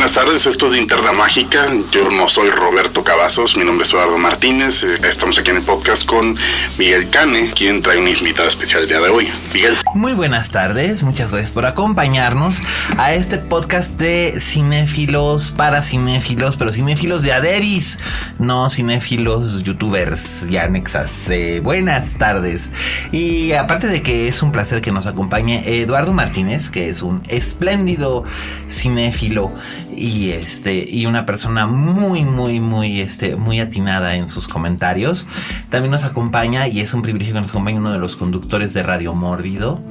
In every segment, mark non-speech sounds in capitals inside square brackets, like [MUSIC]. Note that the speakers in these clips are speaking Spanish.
Buenas tardes, esto es de Interna Mágica. Yo no soy Roberto Cavazos, mi nombre es Eduardo Martínez. Eh, Estamos aquí en el podcast con Miguel Cane, quien trae una invitada especial el día de hoy. Miguel. Muy buenas tardes, muchas gracias por acompañarnos a este podcast de cinéfilos para cinéfilos, pero cinéfilos de Aderis, no cinéfilos youtubers y anexas. Eh, buenas tardes. Y aparte de que es un placer que nos acompañe Eduardo Martínez, que es un espléndido cinéfilo y este y una persona muy muy muy este muy atinada en sus comentarios. También nos acompaña y es un privilegio que nos acompañe uno de los conductores de Radio Mórbido,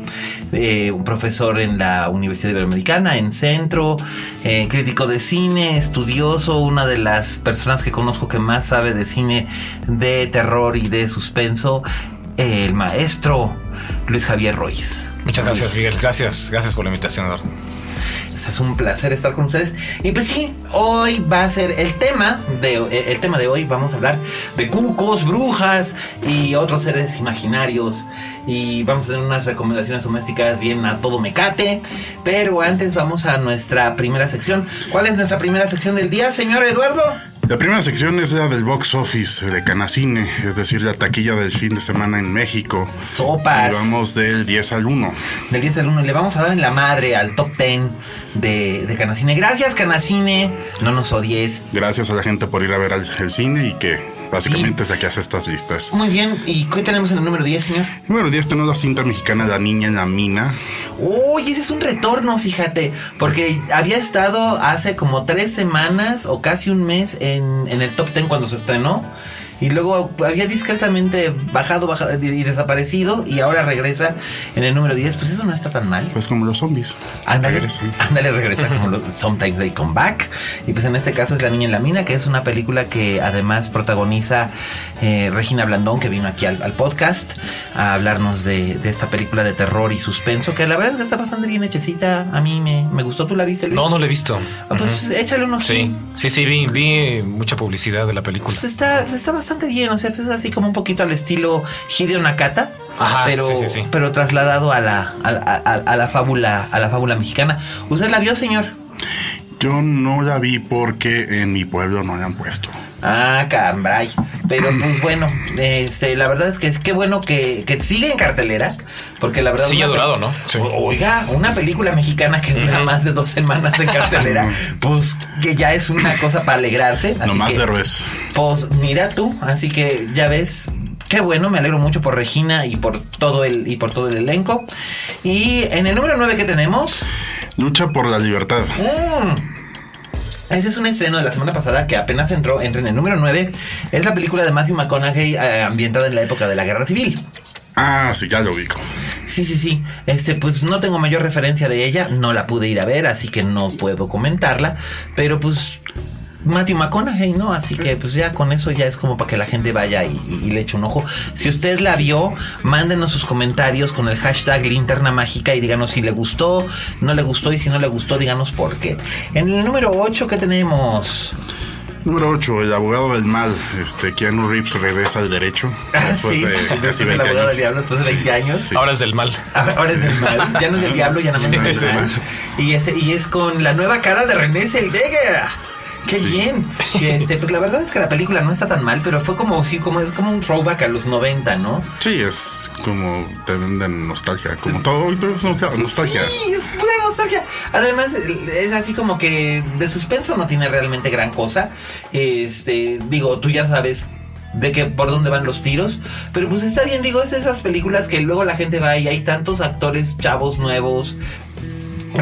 eh, un profesor en la Universidad Iberoamericana en Centro, eh, crítico de cine, estudioso, una de las personas que conozco que más sabe de cine de terror y de suspenso, el maestro Luis Javier Royce. Muchas gracias, Miguel. Gracias, gracias por la invitación, Eduardo. Es un placer estar con ustedes. Y pues sí, hoy va a ser el tema de el tema de hoy. Vamos a hablar de cucos, brujas y otros seres imaginarios. Y vamos a tener unas recomendaciones domésticas bien a todo mecate. Pero antes vamos a nuestra primera sección. ¿Cuál es nuestra primera sección del día, señor Eduardo? La primera sección es la del box office de Canacine, es decir, la taquilla del fin de semana en México. Sopas. Y vamos del 10 al 1. Del 10 al 1. Le vamos a dar en la madre al top 10 de, de Canacine. Gracias, Canacine. No nos odies. Gracias a la gente por ir a ver al- el cine y que básicamente es la que hace estas listas. Muy bien. ¿Y qué tenemos en el número 10, señor? Número 10 tenemos la cinta mexicana La Niña en la Mina. Uy, ese es un retorno, fíjate, porque había estado hace como tres semanas o casi un mes en, en el top 10 cuando se estrenó. Y luego había discretamente bajado, bajado y y desaparecido. Y ahora regresa en el número 10. Pues eso no está tan mal. Pues como los zombies. Ándale, Regresan. ándale, regresa [LAUGHS] como los Sometimes They Come Back. Y pues en este caso es La Niña en la Mina, que es una película que además protagoniza eh, Regina Blandón, que vino aquí al, al podcast a hablarnos de, de esta película de terror y suspenso, que la verdad es que está bastante bien hechecita. A mí me, me gustó. ¿Tú la viste, Luis? No, no lo he visto. Ah, pues échale un ojito. Sí, sí, sí, vi, vi mucha publicidad de la película. Pues está, pues está bastante bien, o sea, es así como un poquito al estilo Hideo Nakata. Ajá, pero, sí, sí, sí. pero trasladado a la, a, a- a- a la fábula, a la fábula mexicana. ¿Usted la vio, señor? Yo no la vi porque en mi pueblo no la han puesto. Ah, cambray. Pero pues [CLEARS THROAT] bueno, este, la verdad es que es qué bueno que, que sigue en cartelera. Porque la verdad. Sí, una ha pe- durado, ¿no? Sí. Oiga, una película mexicana que dura más de dos semanas en cartelera, [LAUGHS] pues que ya es una cosa para alegrarse. así No más que, de revés. Pues mira tú, así que ya ves. Qué bueno, me alegro mucho por Regina y por todo el y por todo el elenco. Y en el número 9 que tenemos, Lucha por la libertad. Este es un estreno de la semana pasada que apenas entró, entra en el número 9. Es la película de Matthew McConaughey eh, ambientada en la época de la Guerra Civil. Ah, sí, ya lo ubico. Sí, sí, sí. Este, pues no tengo mayor referencia de ella. No la pude ir a ver, así que no puedo comentarla. Pero pues Matthew McConaughey, ¿no? Así que pues ya con eso ya es como para que la gente vaya y, y- y le eche un ojo. Si usted la vio, mándenos sus comentarios con el hashtag linterna mágica y díganos si le gustó, no le gustó y si no le gustó, díganos por qué. En el número 8 que tenemos... Número 8, el abogado del mal. Este, Keanu Reeves regresa al derecho [LAUGHS] después Sí, de [LAUGHS] casi después de 20 la boda del años. diablo, después de 20 años. Ahora es del mal. Ahora, [LAUGHS] ahora es del mal. Ya no es del diablo, ya más Sí, es del sí. mal. Y este, y es con la nueva cara de René Zellweger. Qué bien. Y este, pues la verdad es que la película no está tan mal, pero fue como sí, como es como un throwback a los 90, ¿no? Sí, es como te venden nostalgia. Como todo hoy es nostal- nostalgia. Sí, es pura nostalgia. Además, es así como que de suspenso no tiene realmente gran cosa. Este, digo, tú ya sabes de que por dónde van los tiros. Pero pues está bien, digo, es esas películas que luego la gente va y hay tantos actores chavos nuevos.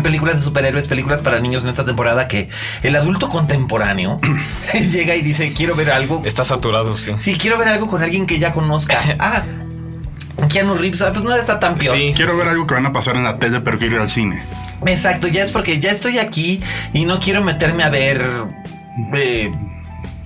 Películas de superhéroes, películas para niños en esta temporada que el adulto contemporáneo [LAUGHS] llega y dice, quiero ver algo. Está saturado, sí. Sí, quiero ver algo con alguien que ya conozca. [LAUGHS] Ah, Keanu Reeves, ah, pues no está tan peor. Sí. Quiero ver algo que van a pasar en la tele, pero quiero ir al cine. Exacto, ya es porque ya estoy aquí y no quiero meterme a ver eh,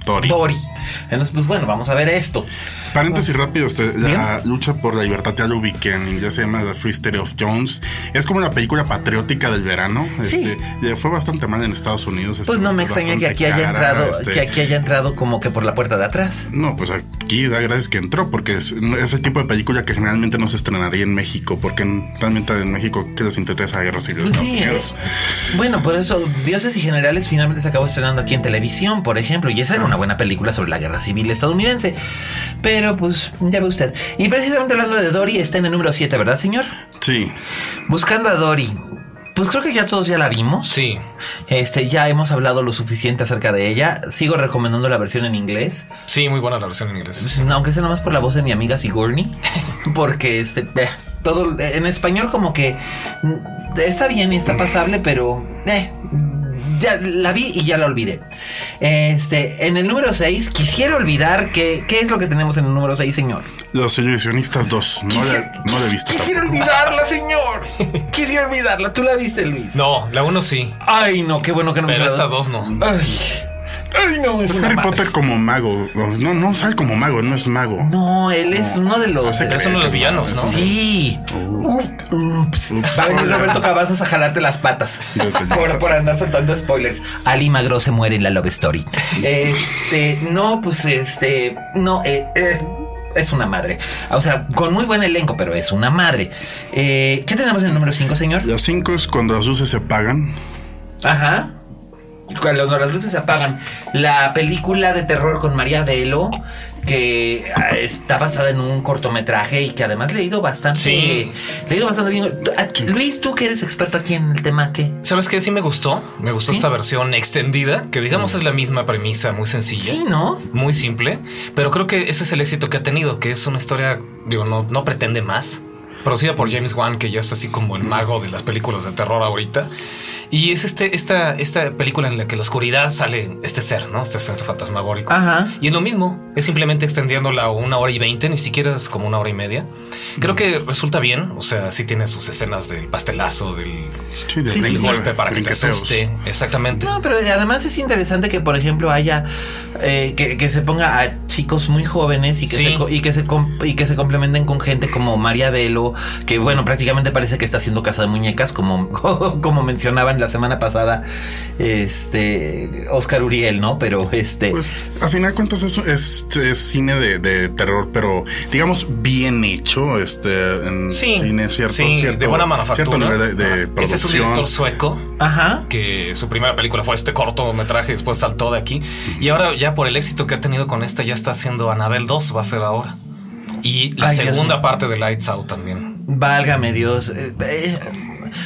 Tori. Dory. Entonces, pues bueno, vamos a ver esto. Paréntesis rápido, este, la Bien. lucha por la libertad ya lo ubiqué, en inglés se llama The Free State of Jones. Es como una película patriótica del verano. Sí. Este, le fue bastante mal en Estados Unidos. Pues no me extraña que aquí haya entrado, este, que aquí haya entrado como que por la puerta de atrás. No, pues aquí da gracias que entró, porque es, es el tipo de película que generalmente no se estrenaría en México, porque en- realmente en México, ¿qué les interesa la guerra civil de Pues Estados sí, Unidos? eh, bueno, por eso Dioses y Generales finalmente se acabó estrenando aquí en televisión, por ejemplo, y esa era una buena película sobre la guerra civil estadounidense. Pero pues ya ve usted. Y precisamente hablando de Dory, está en el número 7, ¿verdad, señor? Sí, Buscando a Dory. Pues creo que ya todos ya la vimos. Sí. Este, ya hemos hablado lo suficiente acerca de ella. Sigo recomendando la versión en inglés. Sí, muy buena la versión en inglés. Pues, aunque sea nomás por la voz de mi amiga Sigourney. [LAUGHS] Porque este eh, todo en español como que mm, está bien y está pasable, pero eh, ya la vi y ya la olvidé. Este, en el número 6, quisiera olvidar que, ¿qué es lo que tenemos en el número 6, señor? Los ilusionistas 2. No, le, no le he visto Quisiera tampoco. olvidarla, señor. [LAUGHS] Quisiera olvidarla. ¿Tú la viste, Luis? No, la uno sí. Ay, no, qué bueno que no me Pero la esta das. dos no. Ay, ay, no, es Es Harry madre. Potter como mago. No, no sale como mago, no es mago. No, él es uno de los. Hace Es uno de los villanos, ¿no? Sí. Ups. Va a venir Roberto Cavazos a jalarte las patas. [LAUGHS] Por, por andar soltando spoilers. Ali Magro se muere en la Love Story. Este, no, pues este, no, eh, eh, es una madre. O sea, con muy buen elenco, pero es una madre. Eh, ¿Qué tenemos en el número 5, señor? Las 5 es cuando las luces se apagan. Ajá. Cuando las luces se apagan. La película de terror con María Velo, que ah, está basada en un cortometraje y que además le he ido bastante. Sí. Le he ido bastante bien. Ah, Luis, tú que eres experto aquí en el tema, ¿qué? ¿Sabes qué? Sí me gustó. Me gustó ¿Sí? esta versión extendida, que digamos es la misma premisa, muy sencilla. Sí, ¿no? Muy simple, pero creo que ese es el éxito que ha tenido, que es una historia, digo, no, no pretende más. Producida por James Wan, que ya está así como el mago de las películas de terror ahorita. Y es este, esta, esta película en la que la oscuridad sale este ser, ¿no? Este ser fantasmagórico. Ajá. Y es lo mismo, es simplemente extendiéndola a una hora y veinte, ni siquiera es como una hora y media. Creo que resulta bien, o sea, sí tiene sus escenas del pastelazo, del, Sí, de Sí, sí, golpe para que te asuste. Exactamente. No, pero además es interesante que, por ejemplo, haya eh, que, que se ponga a chicos muy jóvenes y que, Sí. se, co- y, que se y que se complementen con gente como María Velo, que bueno, prácticamente parece que está haciendo casa de muñecas, como, [LAUGHS] como mencionaban la semana pasada, este Oscar Uriel, ¿no? Pero este. Pues a final de cuentas es, es, es cine de, de terror, pero digamos bien hecho. Este en Sí, cine cierto, sí, cierto, de buena manufactura. Cierto nivel de, de es un director sueco Ajá. que su primera película fue este cortometraje, después saltó de aquí. Y ahora ya por el éxito que ha tenido con esta, ya está haciendo Anabel 2, va a ser ahora. Y la Ay, segunda parte de Lights Out también. Válgame Dios. eh, eh,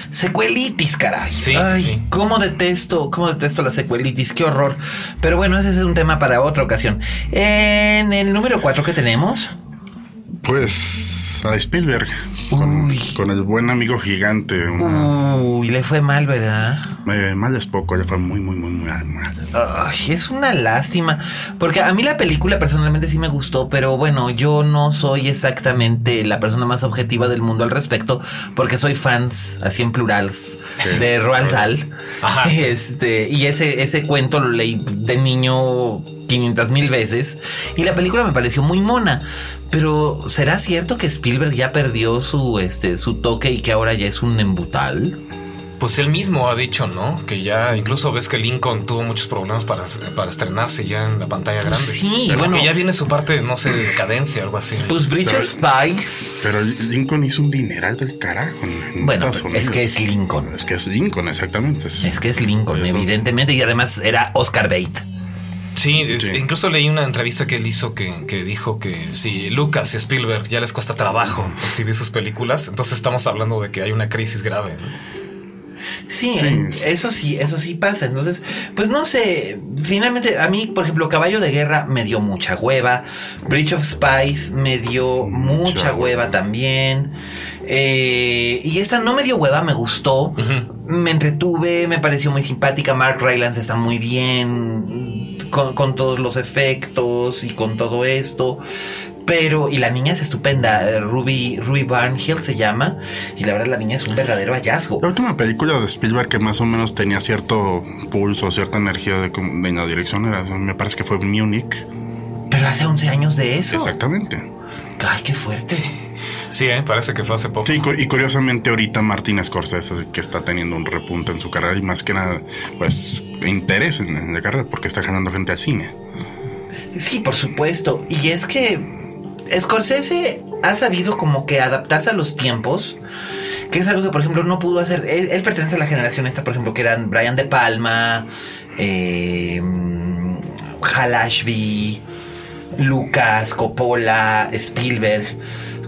secuelitis, caray. Sí, Ay, sí. cómo detesto, cómo detesto la secuelitis, qué horror. Pero bueno, ese es un tema para otra ocasión. En el número 4 que tenemos. Pues a Spielberg con, Uy. con el buen amigo gigante. una- Uy, le fue mal, ¿verdad? eh, mal es poco, le fue muy, muy, muy, muy mal. Ay, es una lástima. Porque a mí la película personalmente sí me gustó, pero bueno, yo no soy exactamente la persona más objetiva del mundo al respecto, porque soy fans, así en plurals, Sí. de Roald Dahl. Ajá. [LAUGHS] Este, y ese, ese cuento lo leí de niño 500 mil veces. Y la película me pareció muy mona. Pero ¿será cierto que Spielberg ya perdió su, este, su toque y que ahora ya es un embutal? Pues él mismo ha dicho, ¿no? Que ya incluso ves que Lincoln tuvo muchos problemas para, para estrenarse ya en la pantalla grande. Sí, Pero bueno. que ya viene su parte, no sé, de decadencia, algo así. Pues Richard Spice. Pero Lincoln hizo un dineral del carajo en, en Bueno, Estados pero Unidos. es que es Lincoln. Es que es Lincoln, exactamente. Es que es Lincoln, evidentemente, y además era Oscar Bate. Sí, es- Sí. incluso leí una entrevista que él hizo que, que dijo que si Lucas y Spielberg ya les cuesta trabajo exhibir sus películas, entonces estamos hablando de que hay una crisis grave. ¿no? Sí, Sí. eso sí, eso sí pasa. Entonces, pues no sé, finalmente a mí, por ejemplo, Caballo de Guerra me dio mucha hueva, Bridge of Spies me dio mucha, Mucha hueva hueva. también. Eh, y esta no me dio hueva, me gustó, me entretuve, me pareció muy simpática. Mark Rylance está muy bien con, con todos los efectos y con todo esto. Pero, y la niña es estupenda, Ruby, Ruby Barnhill se llama, y la verdad la niña es un verdadero hallazgo. La última película de Spielberg que más o menos tenía cierto pulso, cierta energía de, de en la dirección era, me parece que fue Munich. Pero hace 11 años de eso. Exactamente. Ay, qué fuerte. Sí, eh, parece que fue hace poco. Sí, y curiosamente ahorita Martin Scorsese que está teniendo un repunte en su carrera y más que nada, pues, interés en, en la carrera porque está ganando gente al cine. Sí, por supuesto. Y es que Scorsese ha sabido como que adaptarse a los tiempos. Que es algo que, por ejemplo, no pudo hacer. Él, él pertenece a la generación esta, por ejemplo, que eran Brian De Palma, eh, Hal Ashby, Lucas, Coppola, Spielberg.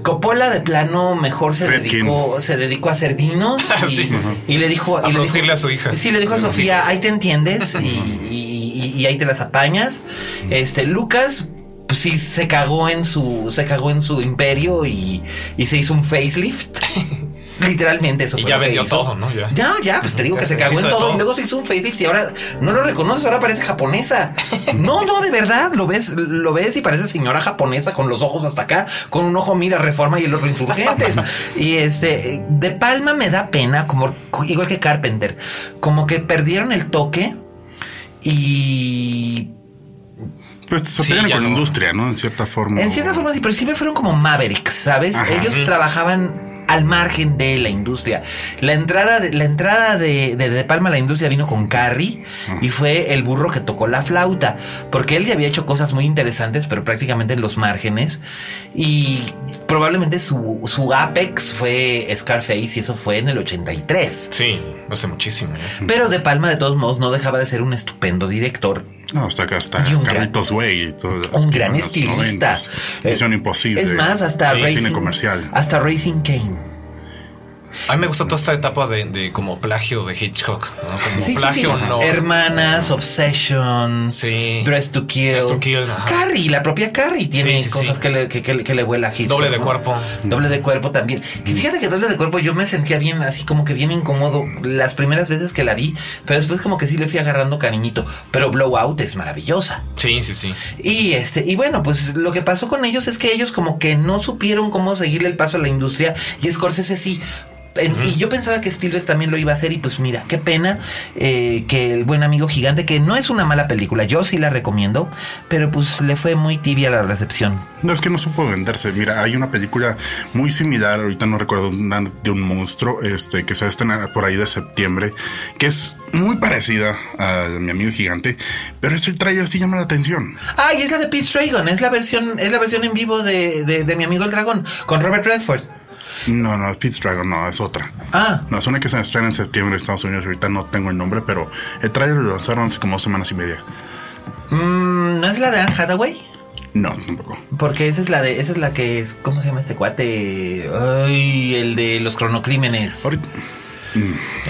Coppola de plano mejor se dedicó, se dedicó a hacer vinos [LAUGHS] y, Sí. y le dijo A y le dijo- a su hija. Sí, le dijo a Sofía, ahí te entiendes y ahí te las apañas. Este, Lucas, pues sí, se cagó en su, se cagó en su imperio y, y se hizo un facelift. [LAUGHS] Literalmente eso Y fue ya lo que vendió hizo. todo, ¿no? Ya. Ya, ya, pues te digo Ya que se se cagó en todo, todo. y luego se hizo un facelift y ahora no lo reconoces, ahora parece japonesa. No, no, de verdad, lo ves, lo ves y parece señora japonesa con los ojos hasta acá, con un ojo mira Reforma y el otro Insurgentes. [LAUGHS] y este, de Palma me da pena, como igual que Carpenter, como que perdieron el toque y Pues se Sí, con la no. industria, ¿no? En cierta forma. En cierta forma sí, pero siempre fueron como Mavericks, ¿sabes? Ajá. Ellos trabajaban al margen de la industria. La entrada de, la entrada de, de, De Palma a la industria vino con Carrie y fue el burro que tocó la flauta, porque él ya había hecho cosas muy interesantes, pero prácticamente en los márgenes. Y probablemente su, su apex fue Scarface y eso fue en el 83. Sí, hace muchísimo. ¿eh? Pero De Palma de todos modos no dejaba de ser un estupendo director No, hasta acá está Y un gran- Carlitos Way un gran estilista. Misión Imposible. Es más, hasta Sí, Racing, cine comercial. Hasta Racing Kane. A mí me gusta toda esta etapa de, de como plagio de Hitchcock, ¿no? Como Sí, sí, sí. plagio no. Hermanas, Obsession, Sí. Dress to Kill. Dress to Kill, ajá. Carrie, la propia Carrie tiene Sí, sí, cosas sí. Que, le, que, que le- que le vuela a Hitchcock, Doble de ¿no? cuerpo. Doble de cuerpo también. Y fíjate que doble de cuerpo yo me sentía bien, así como que bien incómodo las primeras veces que la vi, pero después como que sí le fui agarrando cariñito. Pero Blowout es maravillosa. Sí, sí, sí. Y este, y bueno, pues lo que pasó con ellos es que ellos como que no supieron cómo seguirle el paso a la industria y Scorsese sí. En- Y yo pensaba que Spielberg también lo iba a hacer y pues mira, qué pena eh, que el buen amigo gigante, que no es una mala película, yo sí la recomiendo, pero pues le fue muy tibia la recepción. No, es que no supo venderse. Mira, hay una película muy similar, ahorita no recuerdo, de un monstruo, este, que se va a estrenar por ahí de septiembre, que es muy parecida a mi amigo gigante, pero ese trailer sí llama la atención. Ah, y es la de Pete's Dragon, es la versión, es la versión en vivo de, de, de mi amigo el dragón, con Robert Redford. No, no, Pete's Dragon, no, es otra. Ah. No, es una que se estrena en septiembre en Estados Unidos, ahorita no tengo el nombre, pero el trailer lo lanzaron hace como dos semanas y media. Mm, ¿No es la de Anne Hathaway? No, tampoco. Porque esa es la de, esa es la que es, ¿cómo se llama este cuate? Ay, el de los cronocrímenes. Ahorita,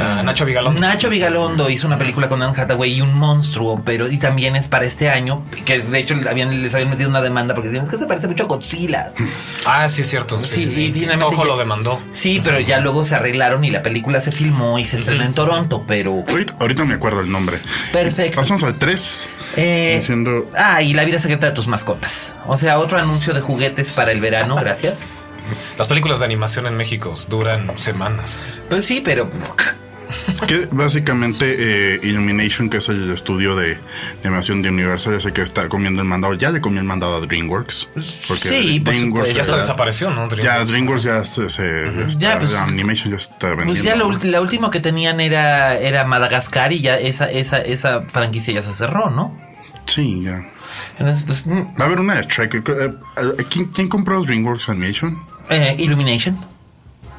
Ah, Nacho Vigalondo. Nacho Vigalondo hizo una película con Anne Hathaway y un monstruo, pero y también es para este año, que de hecho habían, les habían metido una demanda porque decían, es que se parece mucho a Godzilla. [LAUGHS] Ah, sí, es cierto. Sí, Sí, sí, Ojo ya- lo demandó. Sí, pero ya luego se arreglaron y la película se filmó y se estrenó en Toronto, pero ahorita, ahorita me acuerdo el nombre. perfecto. Pasamos al 3, Eh, diciendo... Ah, y la vida secreta de tus mascotas. O sea, otro anuncio de juguetes para el verano, gracias. [LAUGHS] Las películas de animación en México duran semanas. Pues sí, pero Que básicamente eh, Illumination, que es el estudio de, de animación de Universal, ya sé que está comiendo el mandado. Ya le comió el mandado a DreamWorks. Porque Sí, por supuesto. Ya está- desapareció, ¿no? Ya DreamWorks. DreamWorks ya, se, está, Ya, pues- ya Animation ya está vendiendo. Pues ya la última que tenían era, era Madagascar y ya esa, esa, esa franquicia ya se cerró, ¿no? Sí, ya. Entonces, pues, mm, Va a haber una de Shrek. Eh, eh, ¿Quién, quién compró DreamWorks Animation? Eh, Illumination.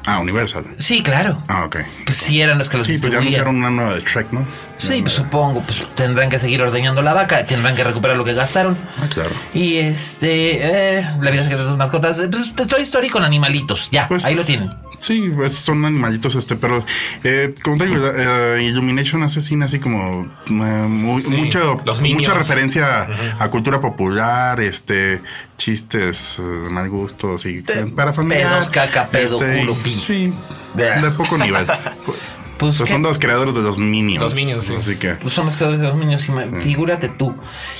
Ah, Universal. Sí, claro. Ah, ok. Pues sí, eran los que los Sí, pues ya anunciaron una nueva de Shrek, ¿no? Sí, pues supongo, pues tendrán que seguir ordeñando la vaca, tendrán que recuperar lo que gastaron. Ah, claro. Y este, eh, la vida de tus mascotas, pues Toy Story con animalitos, ya, Pues, ahí lo tienen. Sí, pues, son animalitos, este, pero eh, como te digo, eh, Illumination hace cine así como eh, muy- Sí, mucho, los Minions. mucha referencia a cultura popular, este, chistes eh, de mal gusto, así, para familia. pedos, caca, pedo, culo, pis. Sí, de poco nivel. [LAUGHS] Pues, son los creadores de los Minions. Los Minions, sí. Así que Pues son los creadores de los niños. ima- Figúrate tú.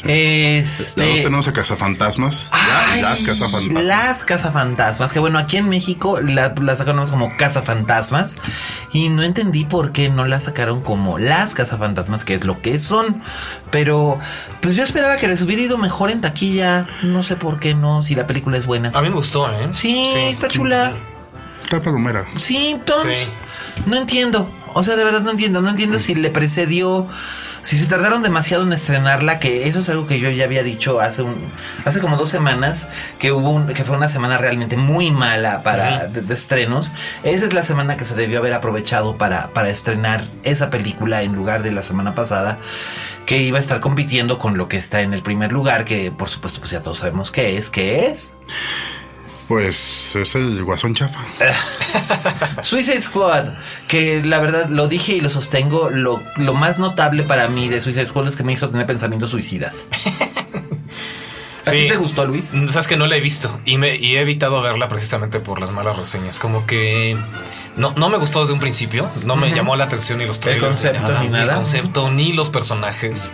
Este. todos tenemos a Cazafantasmas. Ay, las Cazafantasmas. Las cazafantasmas. Que bueno, aquí en México la, la sacaron como cazafantasmas. Y no entendí por qué no la sacaron como las cazafantasmas, que es lo que son. Pero pues yo esperaba que les hubiera ido mejor en taquilla. No sé por qué no, si la película es buena. A mí me gustó, ¿eh? Sí, está chula. Está palomera. Sí, entonces. Sí. No entiendo. O sea, de verdad no entiendo. No entiendo si le precedió. Si se tardaron demasiado en estrenarla, que eso es algo que yo ya había dicho hace un, hace como dos semanas, que hubo un, que fue una semana realmente muy mala para de, de estrenos. Esa es la semana que se debió haber aprovechado para, para estrenar esa película en lugar de la semana pasada, que iba a estar compitiendo con lo que está en el primer lugar, que por supuesto pues ya todos sabemos qué es, que es Pues es el guasón chafa. [LAUGHS] Suicide Squad, que la verdad lo dije y lo sostengo, lo, lo más notable para mí de Suicide Squad es que me hizo tener pensamientos suicidas. [LAUGHS] ¿A ti te gustó, Luis? Mm, Sabes que no la he visto y, me, y he evitado verla precisamente por las malas reseñas. Como que no, no me gustó desde un principio, no me llamó la atención ni los trailers. concepto, ni nada. El concepto, ni los personajes.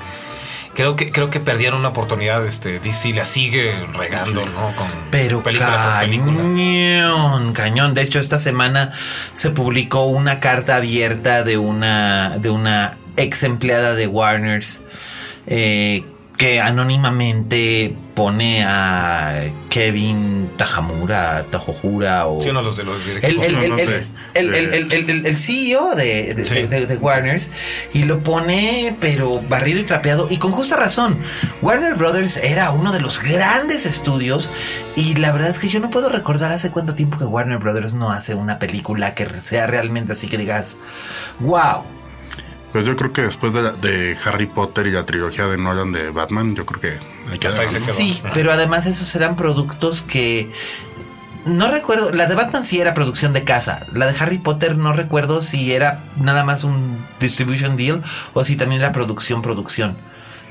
Creo que, creo que perdieron una oportunidad. Este DC la sigue regando, ¿no? Con Pero película tras película. cañón, cañón. De hecho, esta semana se publicó una carta abierta de una, de una ex empleada de Warners eh, que anónimamente pone a Kevin Tajamura, Tajojura o... Sí, de los de los el, directivos. No, no sé. el CEO de, de, Sí. de- de Warners y lo pone pero barrido y trapeado y con justa razón. Warner Brothers era uno de los grandes estudios y la verdad es que yo no puedo recordar hace cuánto tiempo que Warner Brothers no hace una película que sea realmente así que digas, wow. Pues yo creo que después de, la- de Harry Potter y la trilogía de Nolan de Batman, yo creo que hay que Hasta. Sí, pero además esos eran productos que no recuerdo, la de Batman sí era producción de casa, la de Harry Potter no recuerdo si era nada más un distribution deal o si también era producción producción.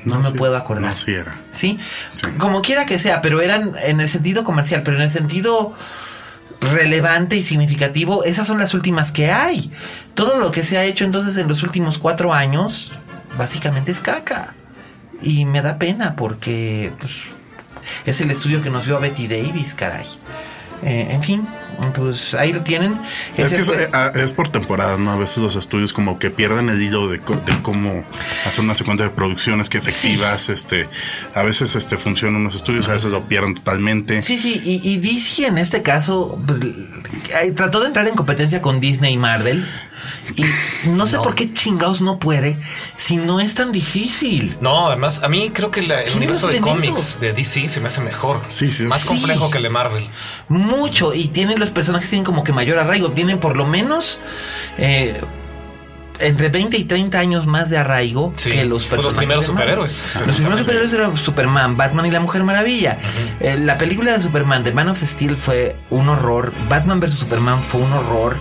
No, me sí, puedo acordar. No, sí era. ¿Sí? Sí. Como quiera que sea, pero eran en el sentido comercial, pero en el sentido relevante y significativo, esas son las últimas que hay. Todo lo que se ha hecho entonces en los últimos cuatro años, básicamente es caca. Y me da pena porque pues, es el estudio que nos vio a Betty Davis, caray. Eh, en fin, pues ahí lo tienen. Es que es, eh, ah, es por temporada, ¿no? A veces los estudios como que pierden el hilo de, de cómo hacer una secuencia de producciones que efectivas, este, a veces este funcionan unos estudios, a veces lo pierden totalmente. Sí, sí, y, y DC en este caso pues, eh, trató de entrar en competencia con Disney y Marvel. Y no sé No. por qué chingados no puede si no es tan difícil. No, además, a mí creo que la- el universo de cómics de DC se me hace mejor. Sí, sí. Más Sí. complejo que el de Marvel. Mucho. Y tienen los personajes tienen como que mayor arraigo. Tienen por lo menos eh, entre 20 y 30 años más de arraigo Sí. que los Pues personajes. los primeros de Marvel. superhéroes. Los primeros superhéroes eran Superman, Batman y la Mujer Maravilla. Eh, la película de Superman, de Man of Steel, fue un horror. Batman vs. Superman fue un horror.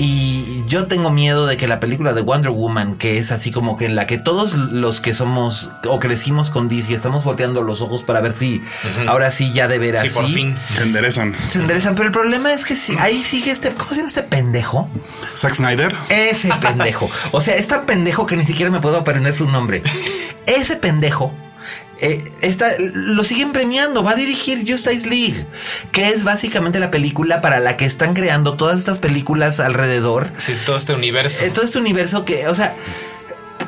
Y yo tengo miedo de que la película de Wonder Woman, que es así como que en la que todos los que somos o crecimos con DC estamos volteando los ojos para ver si ahora sí ya de veras Sí, por fin. Se enderezan. se enderezan. Pero el problema es que si ahí sigue este, ¿cómo se llama este pendejo? Zack Snyder. Ese pendejo. O sea, es tan pendejo que ni siquiera me puedo aprender su nombre. Ese pendejo. Eh, está, lo siguen premiando, va a dirigir Justice League, que es básicamente la película para la que están creando todas estas películas alrededor. Sí, todo este universo. Eh, todo este universo que, o sea,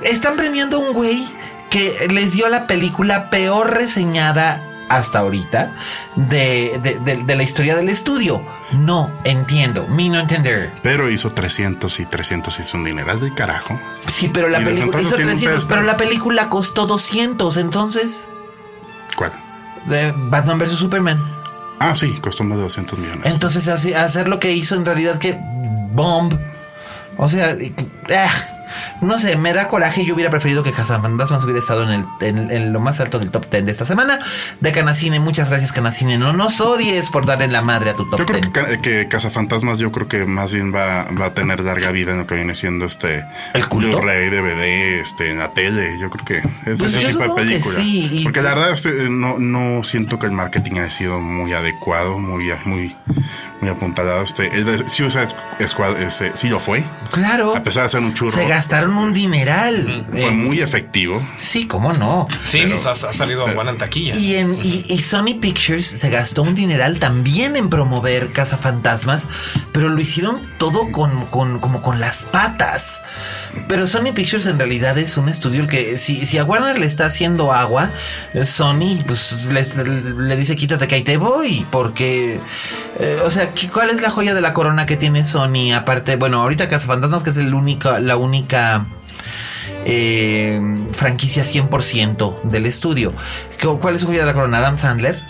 están premiando a un güey que les dio la película peor reseñada hasta ahorita de, de- de- de la historia del estudio. No entiendo, mi no entender. Pero hizo 300 y 300 hizo un dineral de carajo. Sí, pero la película hizo tienen un 300, pedo, pero la película costó 200, entonces ¿Cuál? de Batman vs Superman. Ah, sí, costó más de 200 millones. Entonces hacer lo que hizo en realidad que bomb. O sea, ah, no sé, me da coraje. Yo hubiera preferido que Cazafantasmas hubiera estado en, el, en, en lo más alto del top 10 de esta semana. De Canacine, muchas gracias, Canacine. No nos odies por darle la madre a tu top Yo creo 10. que, ca- que Cazafantasmas, yo creo que más bien va, va a tener larga vida en lo que viene siendo este ¿El culto? Blu-ray, DVD, este, en la tele. Yo creo que es Pues ese yo tipo de que película. sí, Porque la verdad este, no, no siento que el marketing haya sido muy adecuado, muy, muy, muy apuntalado. Este, el de Suicide Squad ese, sí lo fue. Claro. A pesar de ser un churro. Se gastaron un dineral. Fue Eh, muy efectivo. sí, cómo no. Sí, Pero- pues ha, ha salido buena en taquilla. Y, en, y, y Sony Pictures se gastó un dineral también en promover Cazafantasmas, pero lo hicieron todo con, con- como con las patas. Pero Sony Pictures en realidad es un estudio que si, si a Warner le está haciendo agua, Sony pues les- le dice quítate que ahí te voy, porque, eh, o sea, ¿qué- ¿cuál es la joya de la corona que tiene Sony? Aparte, bueno, ahorita Cazafantasmas que es el único, la única eh, franquicia 100% del estudio. ¿Qué- ¿Cuál es su joya de la corona? Adam Sandler.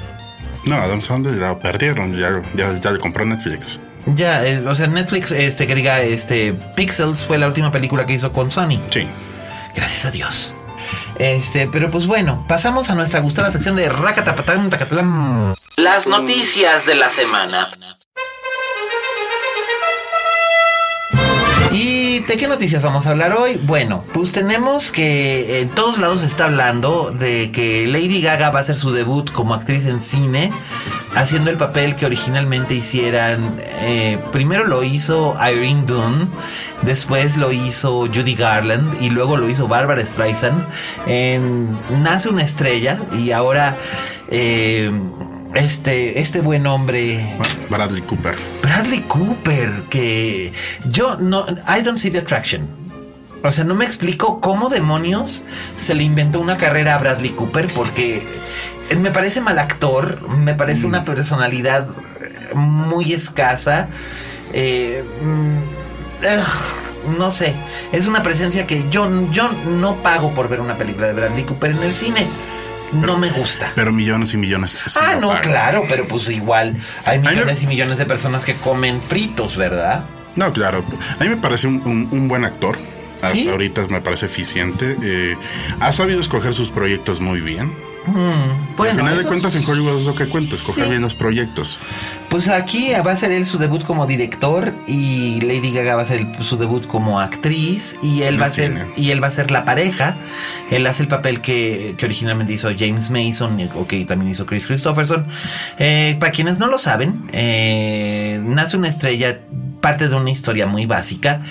No, Adam Sandler ya lo perdieron. Ya, ya, ya le compró Netflix. Ya, eh, o sea, Netflix, este, que diga, este, Pixels fue la última película que hizo con Sony. Sí. Gracias a Dios. Este, pero pues bueno, pasamos a nuestra gustada sección de Rakatapatán Tacatlán. Las noticias de la semana. ¿Y de qué noticias vamos a hablar hoy? Bueno, pues tenemos que en todos lados se está hablando de que Lady Gaga va a hacer su debut como actriz en cine, haciendo el papel que originalmente hicieran. eh, primero lo hizo Irene Dunne, después lo hizo Judy Garland y luego lo hizo Barbara Streisand en Nace una estrella y ahora eh, este, este buen hombre Bradley Cooper. Bradley Cooper, que yo no, I don't see the attraction. O sea, no me explico cómo demonios se le inventó una carrera a Bradley Cooper porque me parece mal actor, me parece una personalidad muy escasa. eh, mm, ugh, no sé, es una presencia que yo, yo no pago por ver una película de Bradley Cooper en el cine. No me gusta. Pero millones y millones. Ah, no, claro, pero pues igual hay me- millones y millones de personas que comen fritos, ¿verdad? No, claro. A mí me parece un, un- un buen actor. Hasta ¿Sí? ahorita me parece eficiente. Eh, ha sabido escoger sus proyectos muy bien. Mm, bueno, Al final de cuentas, en es lo que cuenta, escoger Sí. bien los proyectos. Pues aquí va a ser él su debut como director y Lady Gaga va a ser su debut como actriz y él va a ser y él va a ser la pareja. Él hace el papel que, que originalmente hizo James Mason o que también hizo Chris Christopherson. Eh, para quienes no lo saben, eh, nace una estrella parte de una historia muy básica.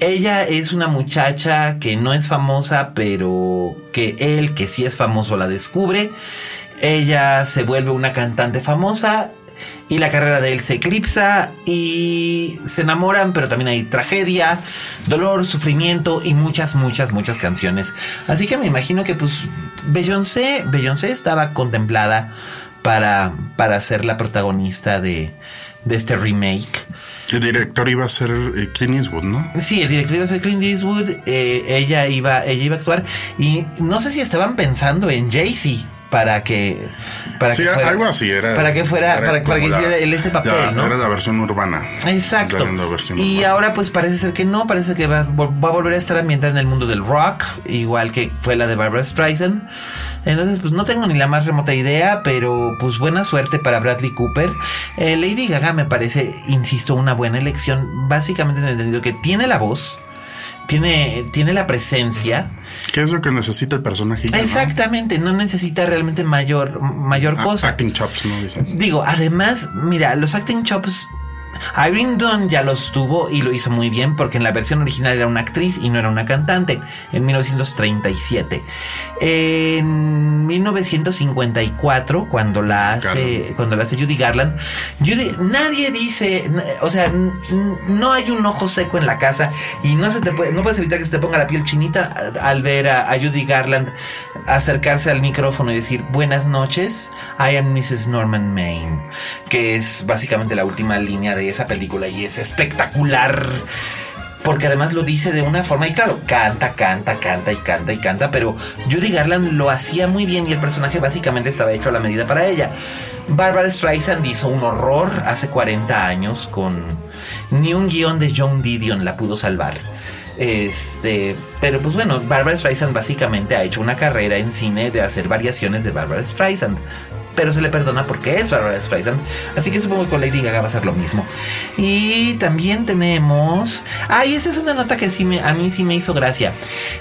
Ella es una muchacha que no es famosa, pero que él, que sí es famoso, la descubre. Ella se vuelve una cantante famosa y la carrera de él se eclipsa y se enamoran, pero también hay tragedia, dolor, sufrimiento y muchas, muchas, muchas canciones. Así que me imagino que pues Beyoncé, Beyoncé estaba contemplada para, para ser la protagonista de, de este remake. El director iba a ser eh, Clint Eastwood, ¿no? Sí, el director iba a ser Clint Eastwood, eh, ella, iba, ella iba a actuar y no sé si estaban pensando en Jay-Z para que para Sí, que fuera, algo así era. para que fuera era para, para que hiciera él este papel, la- ¿no? Era la versión urbana. Exacto. Versión Y urbana. ahora pues parece ser que no, parece que va, va a volver a estar ambientada en el mundo del rock, igual que fue la de Barbara Streisand. Entonces pues no tengo ni la más remota idea, pero pues buena suerte para Bradley Cooper. Eh, Lady Gaga me parece, insisto, una buena elección, básicamente en el entendido que tiene la voz, tiene, tiene la presencia. ¿Qué es lo que necesita el personaje? ya? Exactamente, no necesita realmente mayor, mayor Ah, cosa. Acting chops, ¿no? Dicen. Digo, además, mira, los acting chops. Irene Dunn ya los tuvo y lo hizo muy bien porque en la versión original era una actriz y no era una cantante en 1937. En 1954, cuando la hace, Garland. cuando la hace Judy Garland, Judy- nadie dice, o sea, no hay un ojo seco en la casa y no se te puede, no puedes evitar que se te ponga la piel chinita al ver a, a Judy Garland acercarse al micrófono y decir buenas noches, I am Mrs. Norman Maine, que es básicamente la última línea de esa película y es espectacular. Porque además lo dice de una forma, y claro, canta, canta, canta y canta y canta, pero Judy Garland lo hacía muy bien y el personaje básicamente estaba hecho a la medida para ella. Barbara Streisand hizo un horror hace 40 años con ni un guion de John Didion la pudo salvar. Este, pero pues bueno, Barbara Streisand básicamente ha hecho una carrera en cine de hacer variaciones de Barbara Streisand. Pero se le perdona porque es Barbara Streisand. Así que supongo que con Lady Gaga va a ser lo mismo. Y también tenemos. Ay, esta es una nota que sí me, a mí sí me hizo gracia.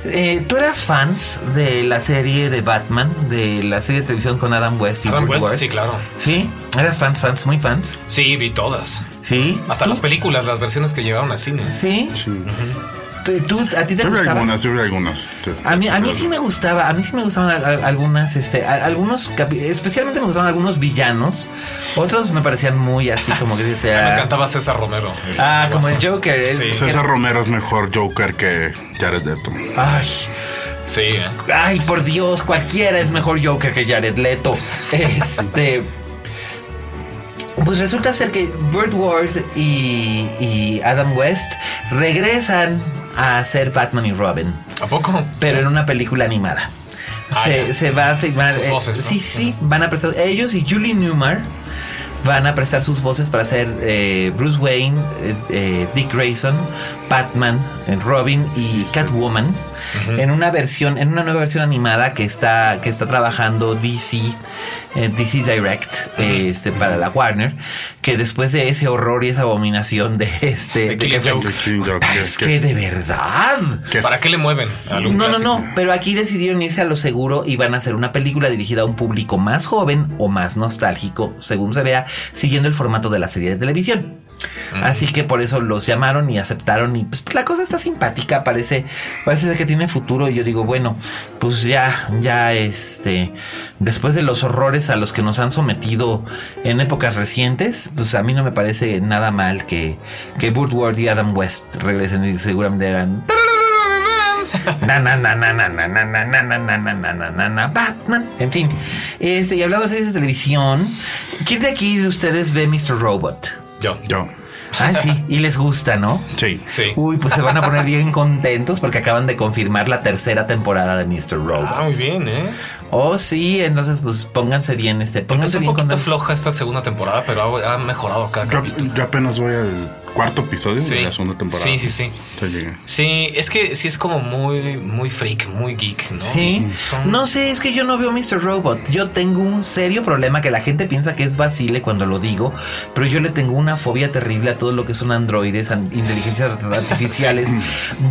Eh, ¿Tú eras fans de la serie de Batman? De la serie de televisión con Adam West y Adam? West, sí, claro. ¿Sí? ¿Eras fans, fans, muy fans? Sí, vi todas. ¿Sí? Hasta ¿Tú? las películas, las versiones que llevaron a cine. ¿Sí? Sí. ¿Tú, tú- a ti te Yo vi gustaba? algunas, yo vi algunas. A mí, a mí sí me gustaba, a mí sí me gustaban al- al- algunas, este, a- algunos, especialmente me gustaban algunos villanos, otros me parecían muy así como que [LAUGHS] Me sea, encantaba César Romero. ah, como el. Joker, Sí. César Romero es mejor Joker que Jared Leto. ay, Sí, ¿eh? ay, por Dios, cualquiera es mejor Joker que Jared Leto, [LAUGHS] este. Pues resulta ser que Burt Ward y, y Adam West regresan a hacer Batman y Robin. ¿A poco? pero en una película animada. Ah, se, va a filmar. Sus eh, voces, ¿no? Sí, sí, sí. Van a prestar. Ellos y Julie Newmar van a prestar sus voces para hacer eh, Bruce Wayne, eh, Dick Grayson, Batman, eh, Robin y Catwoman en una versión, en una nueva versión animada que está, que está trabajando DC, eh, DC Direct, eh, este, para la Warner, que después de ese horror y esa abominación de este, De Joke. Joker, es que- que de verdad. que- ¿Para qué le mueven? a No, no, no, pero aquí decidieron irse a lo seguro y van a hacer una película dirigida a un público más joven o más nostálgico, según se vea, siguiendo el formato de la serie de televisión. Así que por eso los llamaron y aceptaron y pues, la cosa está simpática, parece, parece que tiene futuro y yo digo, bueno, pues ya, ya este, después de los horrores a los que nos han sometido en épocas recientes, pues a mí no me parece nada mal que, que Woodward y Adam West regresen y seguramente hagan... Batman. En fin, este, y hablando de series de televisión, ¿quién de aquí de ustedes ve Mr. Robot? Yo. Yo. Ah, sí, y les gusta, ¿no? Sí. Sí. Uy, pues se van a poner bien contentos porque acaban de confirmar la tercera temporada de Mr. Robot. Ah, muy bien, ¿eh? Oh, sí, entonces pues pónganse bien, este, pónganse Empezó un bien poquito contentos. floja esta segunda temporada, pero ha, ha mejorado cada Yo, capítulo. yo apenas voy al cuarto episodio Sí. de la segunda temporada. Sí, sí, sí. Sí, es que sí es como muy, muy freak, muy geek, ¿no? Sí, Son- no sé, es que yo no veo Mr. Robot. Yo tengo un serio problema que la gente piensa que es vacile cuando lo digo, pero yo le tengo una fobia terrible a todo lo que son androides, an- inteligencias [LAUGHS] artificiales,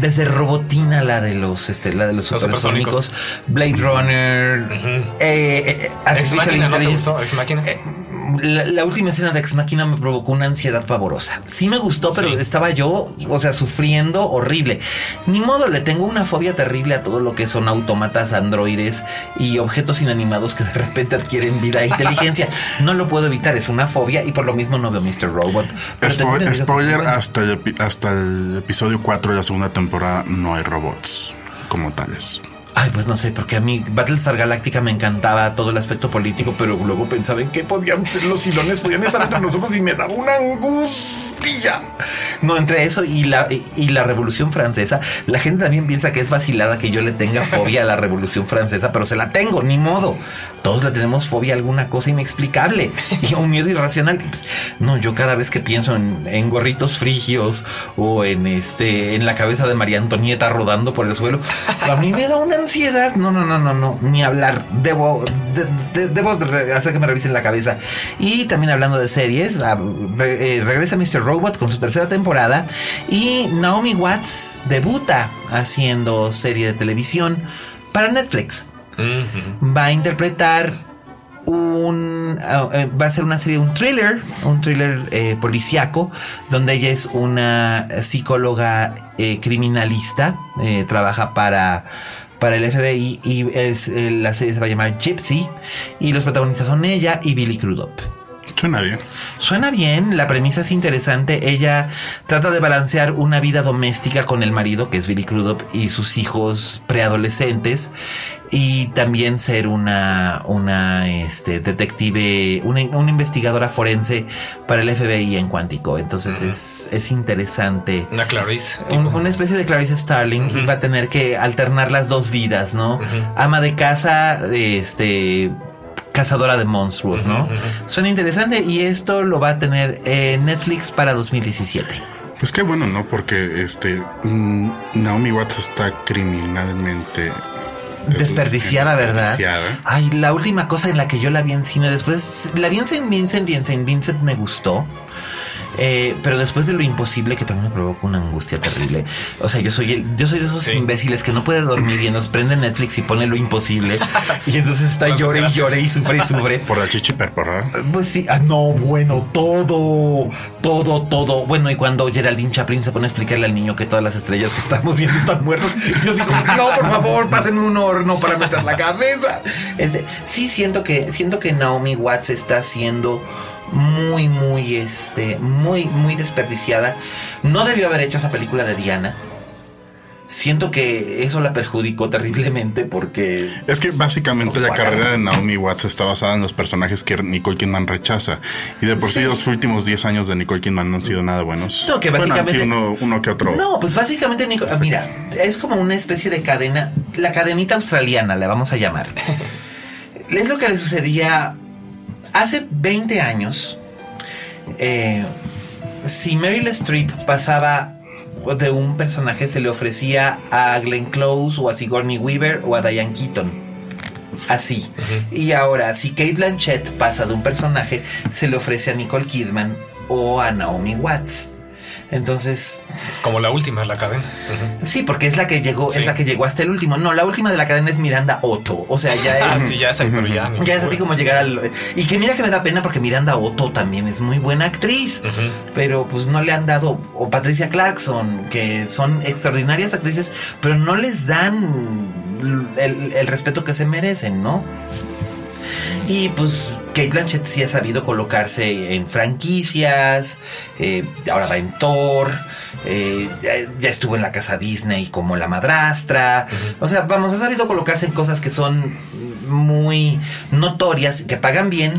desde Robotina, la de los, este, la de los Los supersónicos, supersónicos. Blade Runner, eh, eh, Ex Artificial Máquina, ¿no te gustó? Ex Máquina. Eh, la, la última escena de Ex Máquina me provocó una ansiedad pavorosa. Sí me gustó, pero Sí. estaba yo, o sea, sufriendo horrible. Ni modo, le tengo una fobia terrible a todo lo que son autómatas, androides y objetos inanimados que de repente adquieren vida e inteligencia. [LAUGHS] No lo puedo evitar, es una fobia y por lo mismo no veo Mr. Robot. Pero Spo- que spoiler, hasta el, hasta el episodio 4 de la segunda temporada no hay robots como tales. Ay, pues no sé, porque a mí Battlestar Galactica me encantaba todo el aspecto político, pero luego pensaba en que podían ser los hilones, podían estar entre nosotros y me daba una angustia. No, entre eso y la, y, la Revolución Francesa, la gente también piensa que es vacilada que yo le tenga fobia a la Revolución Francesa, pero se la tengo, ni modo. Todos le tenemos fobia a alguna cosa inexplicable y a un miedo irracional. Pues, no, yo cada vez que pienso en, en gorritos frigios o en este, en la cabeza de María Antonieta rodando por el suelo, a mí me da una ansiedad. No, no, no, no, no, ni hablar. Debo, de- de- debo hacer que me revisen la cabeza. Y también hablando de series, a- re- eh, regresa Mr. Robot con su tercera temporada y Naomi Watts debuta haciendo serie de televisión para Netflix va a interpretar un ah, eh, va a ser una serie un thriller un thriller eh, policíaco donde ella es una psicóloga eh, criminalista eh, trabaja para para el FBI y eh, la serie se va a llamar Gypsy y los protagonistas son ella y Billy Crudup Suena bien. Suena bien, la premisa es interesante. Ella trata de balancear una vida doméstica con el marido, que es Billy Crudup, y sus hijos preadolescentes, y también ser una, una este, detective, una, una investigadora forense para el FBI en Cuántico. Entonces es, es interesante. Una Clarice. Un- una especie de Clarice Starling y va a tener que alternar las dos vidas, ¿no? Ama de casa, este cazadora de monstruos, ¿no? Suena interesante y esto lo va a tener en Netflix para 2017. Pues qué bueno, ¿no? Porque este mm, Naomi Watts está criminalmente desperdiciada, ¿verdad? desperdiciada. Ay, la última cosa en la que yo la vi en cine, después la vi en Saint Vincent y en Saint Vincent me gustó. Eh, pero después de lo imposible que también me provoca una angustia terrible. O sea, yo soy el, yo soy de esos Sí. imbéciles que no puede dormir y nos prende Netflix y pone lo imposible. y entonces está llore y llore y sufre y sufre. Por la chichi perporada. Pues sí, ah, no, bueno, todo, todo, todo. Bueno, y cuando Geraldine Chaplin se pone a explicarle al niño que todas las estrellas que estamos viendo están muertas, yo como, no, por favor, pasen un horno para meter la cabeza. Este, sí, siento que, siento que Naomi Watts está haciendo muy, muy, este, muy, muy desperdiciada. No debió haber hecho esa película de Diana. Siento que eso la perjudicó terriblemente porque Es que básicamente la carrera de Naomi Watts está basada en los personajes que Nicole Kidman rechaza. Y de por sí, Sí. los últimos 10 años de Nicole Kidman no han sido nada buenos. No, que básicamente- uno, uno que otro. No, pues básicamente, Nico, ah, mira, es como una especie de cadena, la cadenita australiana, la vamos a llamar. [LAUGHS] es lo que le sucedía hace 20 años. eh, si Meryl Streep pasaba de un personaje, se le ofrecía a Glenn Close o a Sigourney Weaver o a Diane Keaton. Así. Y ahora, si Kate Blanchett pasa de un personaje, se le ofrece a Nicole Kidman o a Naomi Watts. Entonces, Como la última, la cadena. Sí, porque es la que llegó, es la que llegó hasta el último. No, la última de la cadena es Miranda Otto. O sea, ya Ah, es. sí, ya es pero ya. Ya es así como llegar al. Y que mira que me da pena porque Miranda Otto también es muy buena actriz. Pero pues no le han dado. O Patricia Clarkson, que son extraordinarias actrices, pero no les dan el, el respeto que se merecen, ¿no? Y pues Kate Blanchett sí ha sabido colocarse en franquicias, eh, ahora va en Thor, eh, ya, estuvo en la casa Disney como la madrastra, o sea, vamos, ha sabido colocarse en cosas que son muy notorias, que pagan bien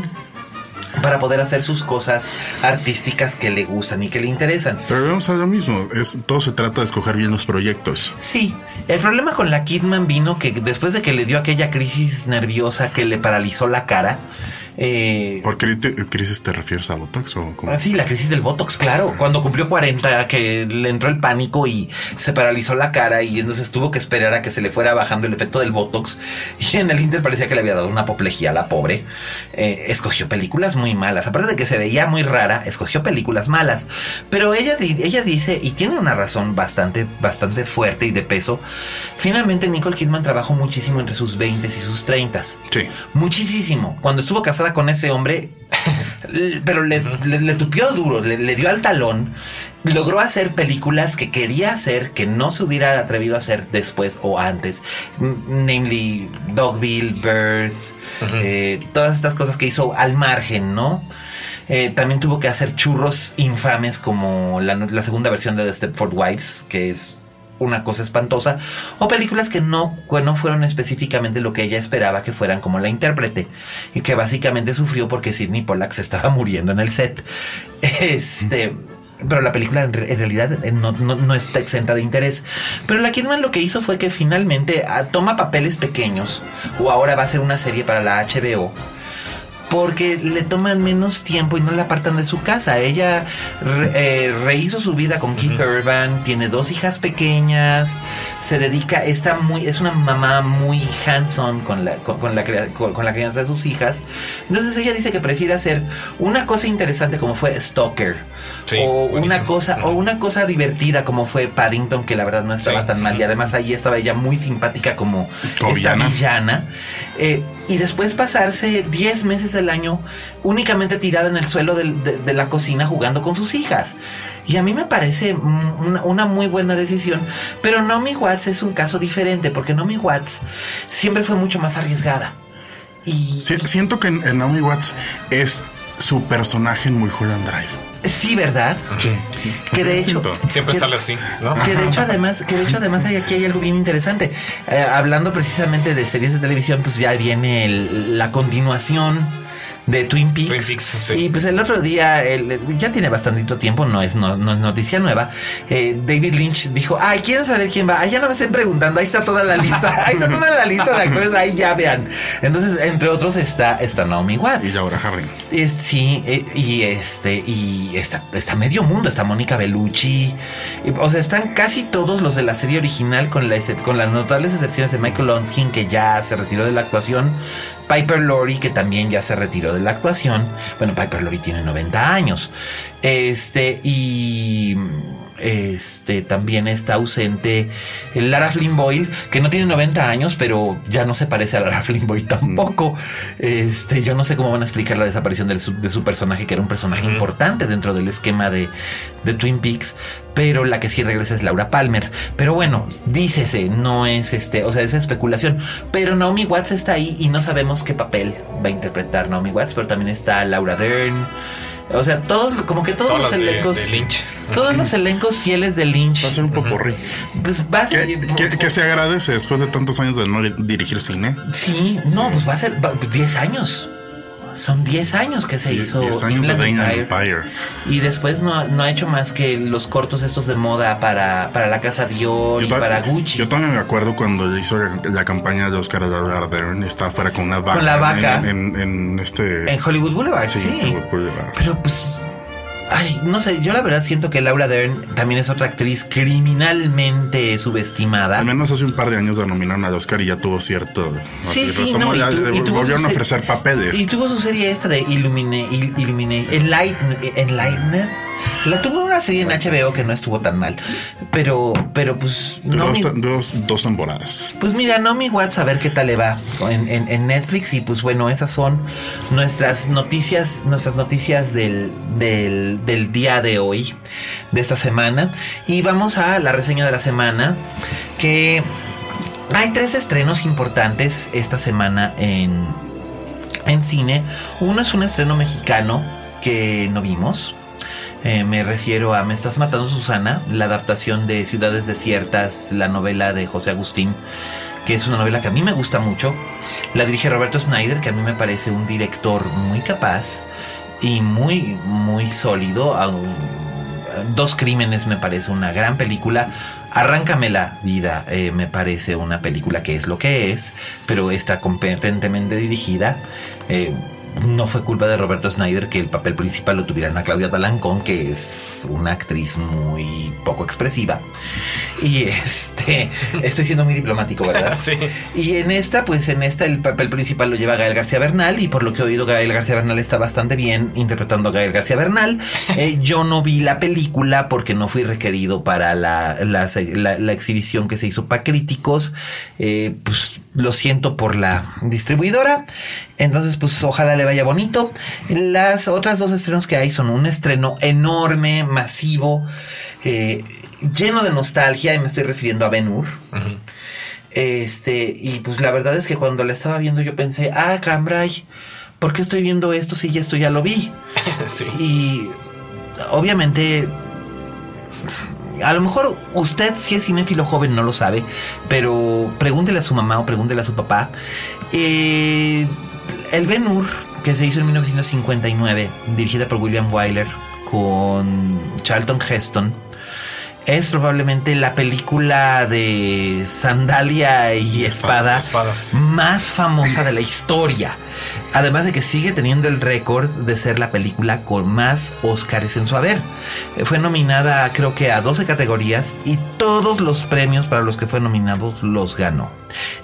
para poder hacer sus cosas artísticas que le gustan y que le interesan. Pero vamos a lo mismo. Es, todo se trata de escoger bien los proyectos. Sí, el problema con la Kidman vino que después de que le dio aquella crisis nerviosa que le paralizó la cara, eh, ¿Por qué te- crisis te refieres a Botox o cómo? Ah, Sí, la crisis del Botox, claro. Cuando cumplió 40, que le entró el pánico y se paralizó la cara y entonces tuvo que esperar a que se le fuera bajando el efecto del Botox. Y en el Inter parecía que le había dado una apoplejía a la pobre. Eh, escogió películas muy malas. Aparte de que se veía muy rara, escogió películas malas. Pero ella, ella dice, y tiene una razón bastante, bastante fuerte y de peso. Finalmente, Nicole Kidman trabajó muchísimo entre sus 20 y sus 30 Sí. Muchísimo. Cuando estuvo casada con ese hombre, [LAUGHS] pero le, le- le tupió duro, le, le dio al talón. Logró hacer películas que quería hacer, que no se hubiera atrevido a hacer después o antes. Namely, Dogville, Birth, eh, todas estas cosas que hizo al margen, ¿no? Eh, también tuvo que hacer churros infames como la, la segunda versión de The Stepford Wives, que es una cosa espantosa, o películas que no, no fueron específicamente lo que ella esperaba que fueran como la intérprete, y que básicamente sufrió porque Sidney Pollack se estaba muriendo en el set. Este. Pero la película en, re- en realidad no, no- no está exenta de interés. Pero la Kidman lo que hizo fue que finalmente ah, toma papeles pequeños, o ahora va a ser una serie para la HBO, porque le toman menos tiempo y no la apartan de su casa. Ella re- eh, rehizo su vida con Keith Urban, tiene dos hijas pequeñas, se dedica, está muy, es una mamá muy hands-on con la, con, con la, crea- con, con la crianza de sus hijas. Entonces ella dice que prefiere hacer una cosa interesante como fue Stalker. Sí, o una cosa, o una cosa divertida como fue Paddington, que la verdad no estaba Sí. tan mal. Y además ahí estaba ella muy simpática como esta villana. villana. Eh, y después pasarse 10 meses del año únicamente tirada en el suelo de, de la cocina jugando con sus hijas. Y a mí me parece una, una muy buena decisión. Pero Naomi Watts es un caso diferente porque Naomi Watts siempre fue mucho más arriesgada. Y siento que en Naomi Watts es su personaje en Mulholland Drive. Sí, ¿verdad? Sí. Que de hecho. Siempre que- sale así, ¿no? Que de hecho además, que de hecho además hay, aquí hay algo bien interesante. Eh, hablando precisamente de series de televisión, pues ya viene el- la continuación de Twin Peaks. Twin Peaks, sí. Y pues el otro día, el- ya tiene bastantito tiempo, no es, no, no es noticia nueva. eh, David Lynch dijo: Ay, ¿quieren saber quién va? Ay, ya no me estén preguntando, ahí está toda la lista, [LAUGHS] ahí está toda la lista de actores, ahí ya vean. Entonces, entre otros, está, está Naomi Watts. Y Laura Harry. Es- sí, eh, y este, y está, está medio mundo, está Mónica Bellucci, y, o sea, están casi todos los de la serie original, con, la, con las notables excepciones de Michael Longkin, que ya se retiró de la actuación, Piper Laurie, que también ya se retiró de la actuación. Bueno, Piper Laurie tiene 90 años. Este, y este también está ausente Lara Flynn Boyle, que no tiene 90 años, pero ya no se parece a Lara [LAUGHS] Flynn Boyle tampoco. Este, yo no sé cómo van a explicar la desaparición del su- de su personaje, que era un personaje importante dentro del esquema de, de Twin Peaks, pero la que sí regresa es Laura Palmer. Pero bueno, dícese, no es este, o sea, es especulación. Pero Naomi Watts está ahí y no sabemos qué papel va a interpretar Naomi Watts, pero también está Laura Dern. O sea, todos, como que todos los de- elencos. de Lynch. Todos los elencos fieles de Lynch. Va a ser un poporri. Pues va a ser. ¿Qué, qué- qué se agradece después de tantos años de no dirigir cine? Sí, no, pues va a ser va- 10 años. Son 10 años que se Die- hizo. diez años de Inland Dana Empire. Empire. Y después no, no ha hecho más que los cortos estos de moda para, para la casa Dior y para Gucci. yo también me acuerdo cuando hizo la, la campaña de Oscar de Laura Dern, estaba fuera con una vaca. Con la vaca. En, en- en este. en Hollywood Boulevard, sí. Sí, Hollywood Boulevard. Pero pues. Ay, no sé, yo la verdad siento que Laura Dern también es otra actriz criminalmente subestimada. Al menos hace un par de años la nominaron al Oscar y ya tuvo cierto. Sí, sí, retomó, no, y ya tu- y volvieron su a ofrecer papeles. Y tuvo su serie esta de Illumine, Il- Illumine, Enlighten, Enlightened. La tuvo una serie en HBO que no estuvo tan mal. Pero, pero pues, Naomi- dos, dos- dos temporadas. pues mira, Naomi Watts, a ver qué tal le va en, en- en Netflix. Y pues bueno, esas son nuestras noticias, nuestras noticias del, del, del día de hoy, de esta semana. Y vamos a la reseña de la semana, que hay tres estrenos importantes esta semana en, en cine. Uno es un estreno mexicano que no vimos. Eh, me refiero a Me estás matando Susana, la adaptación de Ciudades Desiertas, la novela de José Agustín, que es una novela que a mí me gusta mucho. La dirige Roberto Snyder, que a mí me parece un director muy capaz y muy, muy sólido. Dos Crímenes me parece una gran película. Arráncame la vida eh, me parece una película que es lo que es, pero está competentemente dirigida. Eh, no fue culpa de Roberto Snyder que el papel principal lo tuviera Ana Claudia Talancón, que es una actriz muy poco expresiva. Y este, [LAUGHS] estoy siendo muy diplomático, ¿verdad? [LAUGHS] Sí. Y en esta, pues en esta el papel principal lo lleva Gael García Bernal y por lo que he oído Gael García Bernal está bastante bien interpretando a Gael García Bernal. [LAUGHS] Eh, yo no vi la película porque no fui requerido para la, la- la- la exhibición que se hizo para críticos. Eh, pues lo siento por la distribuidora. Entonces, pues ojalá le vaya bonito. Las otras dos estrenos que hay son un estreno enorme, masivo, eh, lleno de nostalgia y me estoy refiriendo a Ben Hur. Este, y pues la verdad es que cuando la estaba viendo yo pensé, ah, Cambrai, ¿por qué estoy viendo esto si esto ya lo vi? [LAUGHS] sí. Y obviamente, a lo mejor usted, si es cinéfilo joven, no lo sabe, pero pregúntele a su mamá o pregúntele a su papá. Eh, el Ben Hur, que se hizo en 1959, dirigida por William Wyler, con Charlton Heston, es probablemente la película de sandalia y espada Espadas. más famosa de la historia. Además de que sigue teniendo el récord de ser la película con más Oscars en su haber. Eh, Fue nominada creo que a 12 categorías y todos los premios para los que fue nominado los ganó.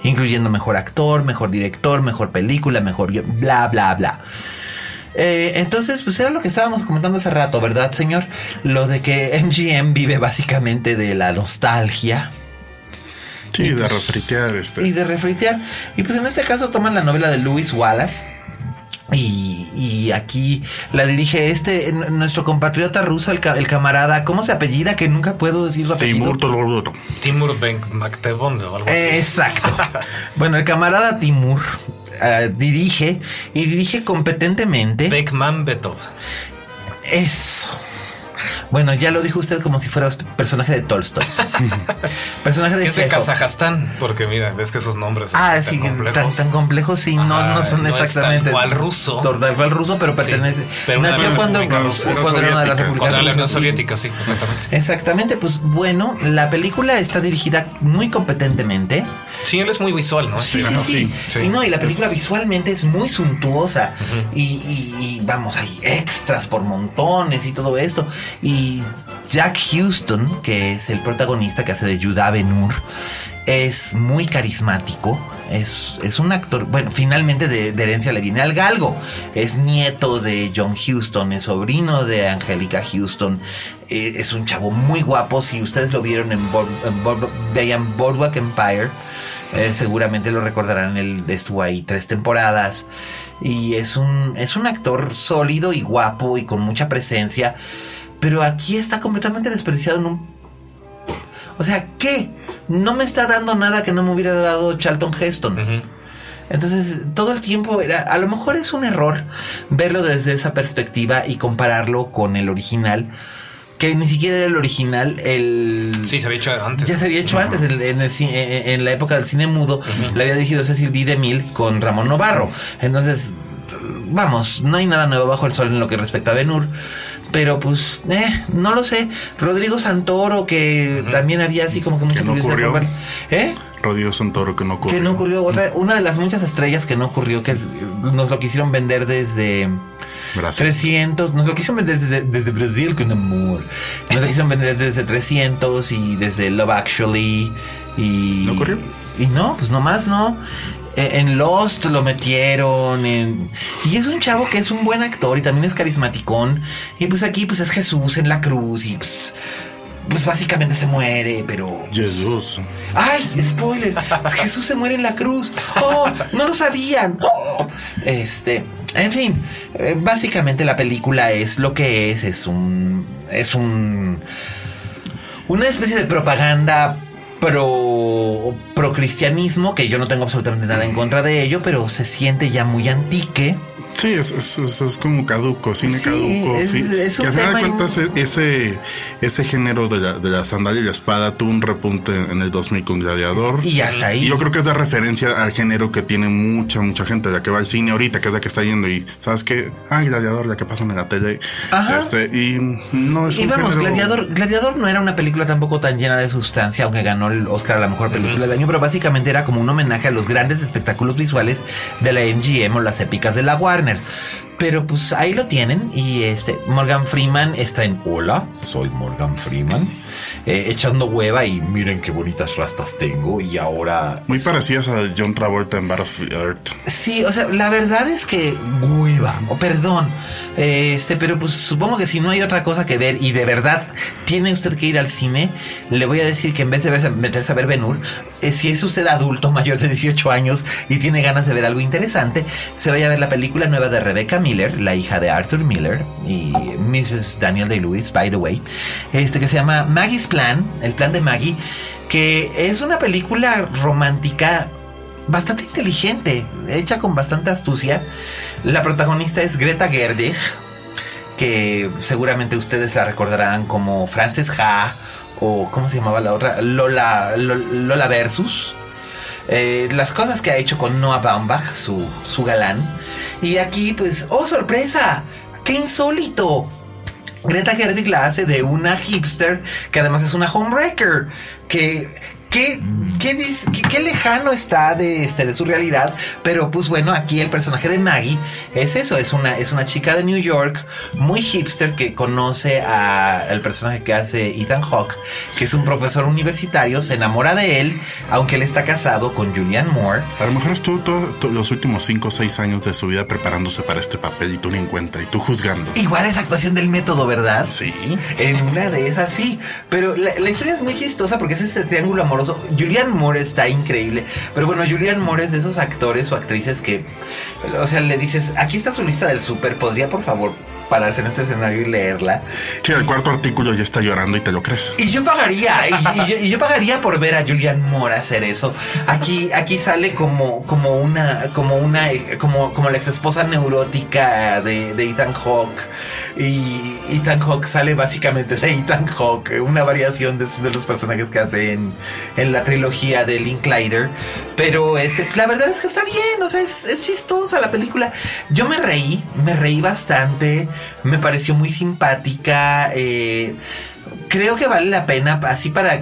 Incluyendo mejor actor, mejor director, mejor película, mejor bla, bla, bla. Eh, entonces, pues era lo que estábamos comentando hace rato, ¿verdad, señor? Lo de que MGM vive básicamente de la nostalgia Sí, de refritear este. y de refritear. Y pues en este caso toman la novela de Lewis Wallace. Y, y aquí la dirige este, nuestro compatriota ruso, el, ca- el camarada, ¿cómo se apellida? Que nunca puedo decir su apellido. Timur. Timur Ben o algo así. Exacto. [LAUGHS] bueno, el camarada Timur eh, dirige y dirige competentemente. Beckman Betov. Eso. Bueno, ya lo dijo usted como si fuera personaje de Tolstoy. [LAUGHS] personaje de Es de Kazajstán, porque mira, ves que esos nombres Ah, sí, tan, tan complejos, sí, no, no son exactamente. Es tal ruso. Tal cual ruso, pero pertenece. nació cuando, cuando era una de las repúblicas. Contra la Unión Soviética, sí, exactamente. Exactamente, pues bueno, la película está dirigida muy competentemente. Sí, él es muy visual, ¿no? Sí, sí, sí, Y no, y la película visualmente es muy suntuosa. y, y, vamos, hay extras por montones y todo esto. Y Jack Houston, que es el protagonista que hace de Judah Benur, es muy carismático. Es, es, un actor, bueno, finalmente de, herencia le viene al galgo. Es nieto de John Houston, es sobrino de Angelica Houston. Eh, es un chavo muy guapo. Si ustedes lo vieron en, en Boardwalk Empire, eh, seguramente lo recordarán. Él estuvo ahí tres temporadas. Y es un, es un actor sólido y guapo y con mucha presencia. Pero aquí está completamente desperdiciado en un. O sea, ¿qué? no me está dando nada que no me hubiera dado Charlton Heston. Entonces, todo el tiempo era, a lo mejor es un error verlo desde esa perspectiva y compararlo con el original, que ni siquiera era el original, el... Sí, se había hecho antes. Ya se había hecho antes, en, la época del cine mudo, le había dirigido Cecil B. DeMille con Ramón Novarro. Entonces, vamos, no hay nada nuevo bajo el sol en lo que respecta a Benur. Pero pues, eh, no lo sé. Rodrigo Santoro, que también había así como que mucha no curiosidad. ¿Eh? Rodrigo Santoro, que no ocurrió. Que no ocurrió. Otra, una de las muchas estrellas que no ocurrió, que nos lo quisieron vender desde. Brasil. 300, nos lo quisieron vender desde, desde Brasil con amor. Nos lo quisieron vender desde 300 y desde Love Actually. Y, ¿No ocurrió? Y no, pues nomás no. Eh, en Lost lo metieron. y es un chavo que es un buen actor y también es carismaticón. Y pues aquí pues es Jesús en la cruz y pues, pues básicamente se muere, pero... Jesús. ¡Ay! Spoiler. Jesús se muere en la cruz. ¡Oh! No lo sabían. Este... En fin, eh, básicamente la película es lo que es. Es un... Es un... Una especie de propaganda pro, pro cristianismo, que yo no tengo absolutamente nada en contra de ello, pero se siente ya muy antique. Sí, es, es, es, como caduco, cine caduco. sí. que al final de cuentas, e, ese, ese género de la, de la sandalia y la espada tuvo un repunte en el 2000 con Gladiador. Y hasta ahí. Y yo creo que es de referencia al género que tiene mucha, mucha gente, ya que va al cine ahorita, que es la que está yendo. Y sabes que, ah, Gladiador, ya que pasan en la tele. Ajá. Este, y no es Y vamos, Gladiador, Gladiador no era una película tampoco tan llena de sustancia, aunque ganó el Oscar a la mejor película del año, pero básicamente era como un homenaje a los grandes espectáculos visuales de la MGM o las épicas de la Pero pues ahí lo tienen y este Morgan Freeman está en Hola, soy Morgan Freeman. Eh, echando hueva y miren qué bonitas rastas tengo y ahora... Muy parecidas a John Travolta en Battlefield Earth. Sí, o sea, la verdad es que hueva, o perdón, este, pero pues supongo que si no hay otra cosa que ver y de verdad tiene usted que ir al cine, le voy a decir que en vez de meterse a ver Ben eh, si es usted adulto mayor de 18 años y tiene ganas de ver algo interesante, se vaya a ver la película nueva de Rebecca Miller, la hija de Arthur Miller y Mrs. Daniel Day-Lewis, by the way, este que se llama Plan, el plan de Maggie, que es una película romántica bastante inteligente, hecha con bastante astucia. La protagonista es Greta Gerwig, que seguramente ustedes la recordarán como Frances Ha o ¿cómo se llamaba la otra? Lola, Lola Versus. Eh, las cosas que ha hecho con Noah Baumbach, su, su galán. Y aquí, pues, ¡oh, sorpresa! ¡Qué insólito! Greta Gerwig la hace de una hipster que además es una homebreaker. Que ¿Qué, qué, lejano está de, este, de su realidad. Pero pues bueno, aquí el personaje de Maggie es eso, es una, es una chica de New York muy hipster que conoce al personaje que hace Ethan Hawke, que es un profesor universitario, se enamora de él, aunque él está casado con Julianne Moore. A lo mejor estuvo todos los últimos 5 o 6 años de su vida preparándose para este papel y tú ni en cuenta y tú juzgando. Igual es actuación del método, ¿verdad? Sí. En una de esas sí. Pero la, la historia es muy chistosa porque es este triángulo amoroso Julian Moore está increíble. Pero bueno, Julian Moore es de esos actores o actrices que, o sea, le dices, aquí está su lista del súper, ¿podría por favor pararse en ese escenario y leerla. Sí, el cuarto artículo ya está llorando y te lo crees. Y yo pagaría, y, y yo, y yo pagaría por ver a Julian Moore hacer eso. Aquí, aquí sale como, como una, como una, como, como la ex esposa neurótica de, de Ethan Hawke. Y Ethan Hawke sale básicamente de Ethan Hawke, una variación de, de los personajes que hace en, en la trilogía de Linklater. Pero este, la verdad es que está bien, o sea, es, es chistosa la película. Yo me reí, me reí bastante, me pareció muy simpática. eh, creo que vale la pena, así para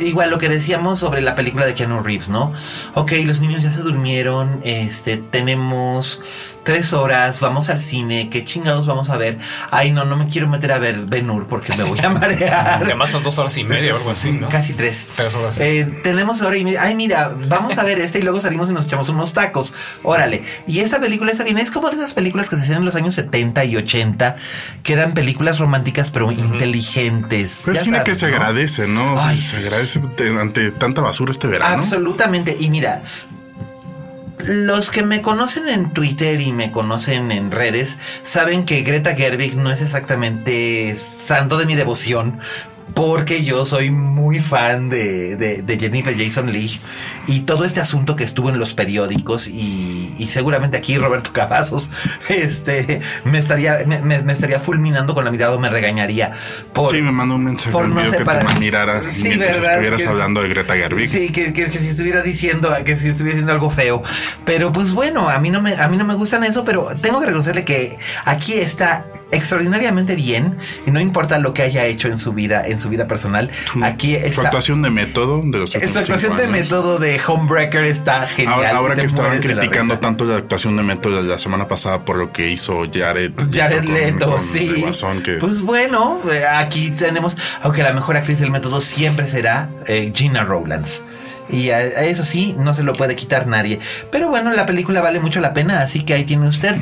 igual lo que decíamos sobre la película de Keanu Reeves, ¿no? Ok, los niños ya se durmieron, este, tenemos tres horas, vamos al cine, ¿qué chingados vamos a ver? Ay, no, no me quiero meter a ver Ben Hur porque me voy a [LAUGHS] marear. Además son dos horas y media o algo así, Sí, ¿no? Casi tres. Tres horas. Eh, tenemos hora y media. Ay, mira, vamos a ver este y luego salimos y nos echamos unos tacos. Órale. Y esta película está bien. Es como de esas películas que se hacían en los años 70 y 80, que eran películas románticas pero inteligentes. Pero es cine que se ¿no? agradece, ¿no? Ay. se agradece de- ante tanta basura este verano. Absolutamente. Y mira, los que me conocen en Twitter y me conocen en redes saben que Greta Gerwig no es exactamente santo de mi devoción. Porque yo soy muy fan de, de- de Jennifer Jason Lee y todo este asunto que estuvo en los periódicos y, y seguramente aquí Roberto Cavazos [LAUGHS] este, me, estaría, me, estaría fulminando con la mirada o me regañaría por, Sí, me mandó un mensaje por no que separar- te mirara Sí, mientras ¿verdad? estuvieras Que- hablando de Greta Gerwig. Sí, que, que si estuviera diciendo, que si estuviera diciendo algo feo. Pero pues bueno, a mí no me, a mí no me gustan eso, pero tengo que reconocerle que aquí está extraordinariamente bien y no importa lo que haya hecho en su vida, en su vida personal. Aquí Su está. actuación de método de los Su actuación de método de Homebreaker está genial. Ahora, que estaban la criticando tanto la actuación de método la semana pasada por lo que hizo Jared, Jared con- Leto, con sí. el Guasón, que Pues bueno, eh, aquí tenemos, aunque la mejor actriz del método siempre será eh, Gina Rowlands. Y a, eso sí, no se lo puede quitar nadie. Pero bueno, la película vale mucho la pena, así que ahí tiene usted.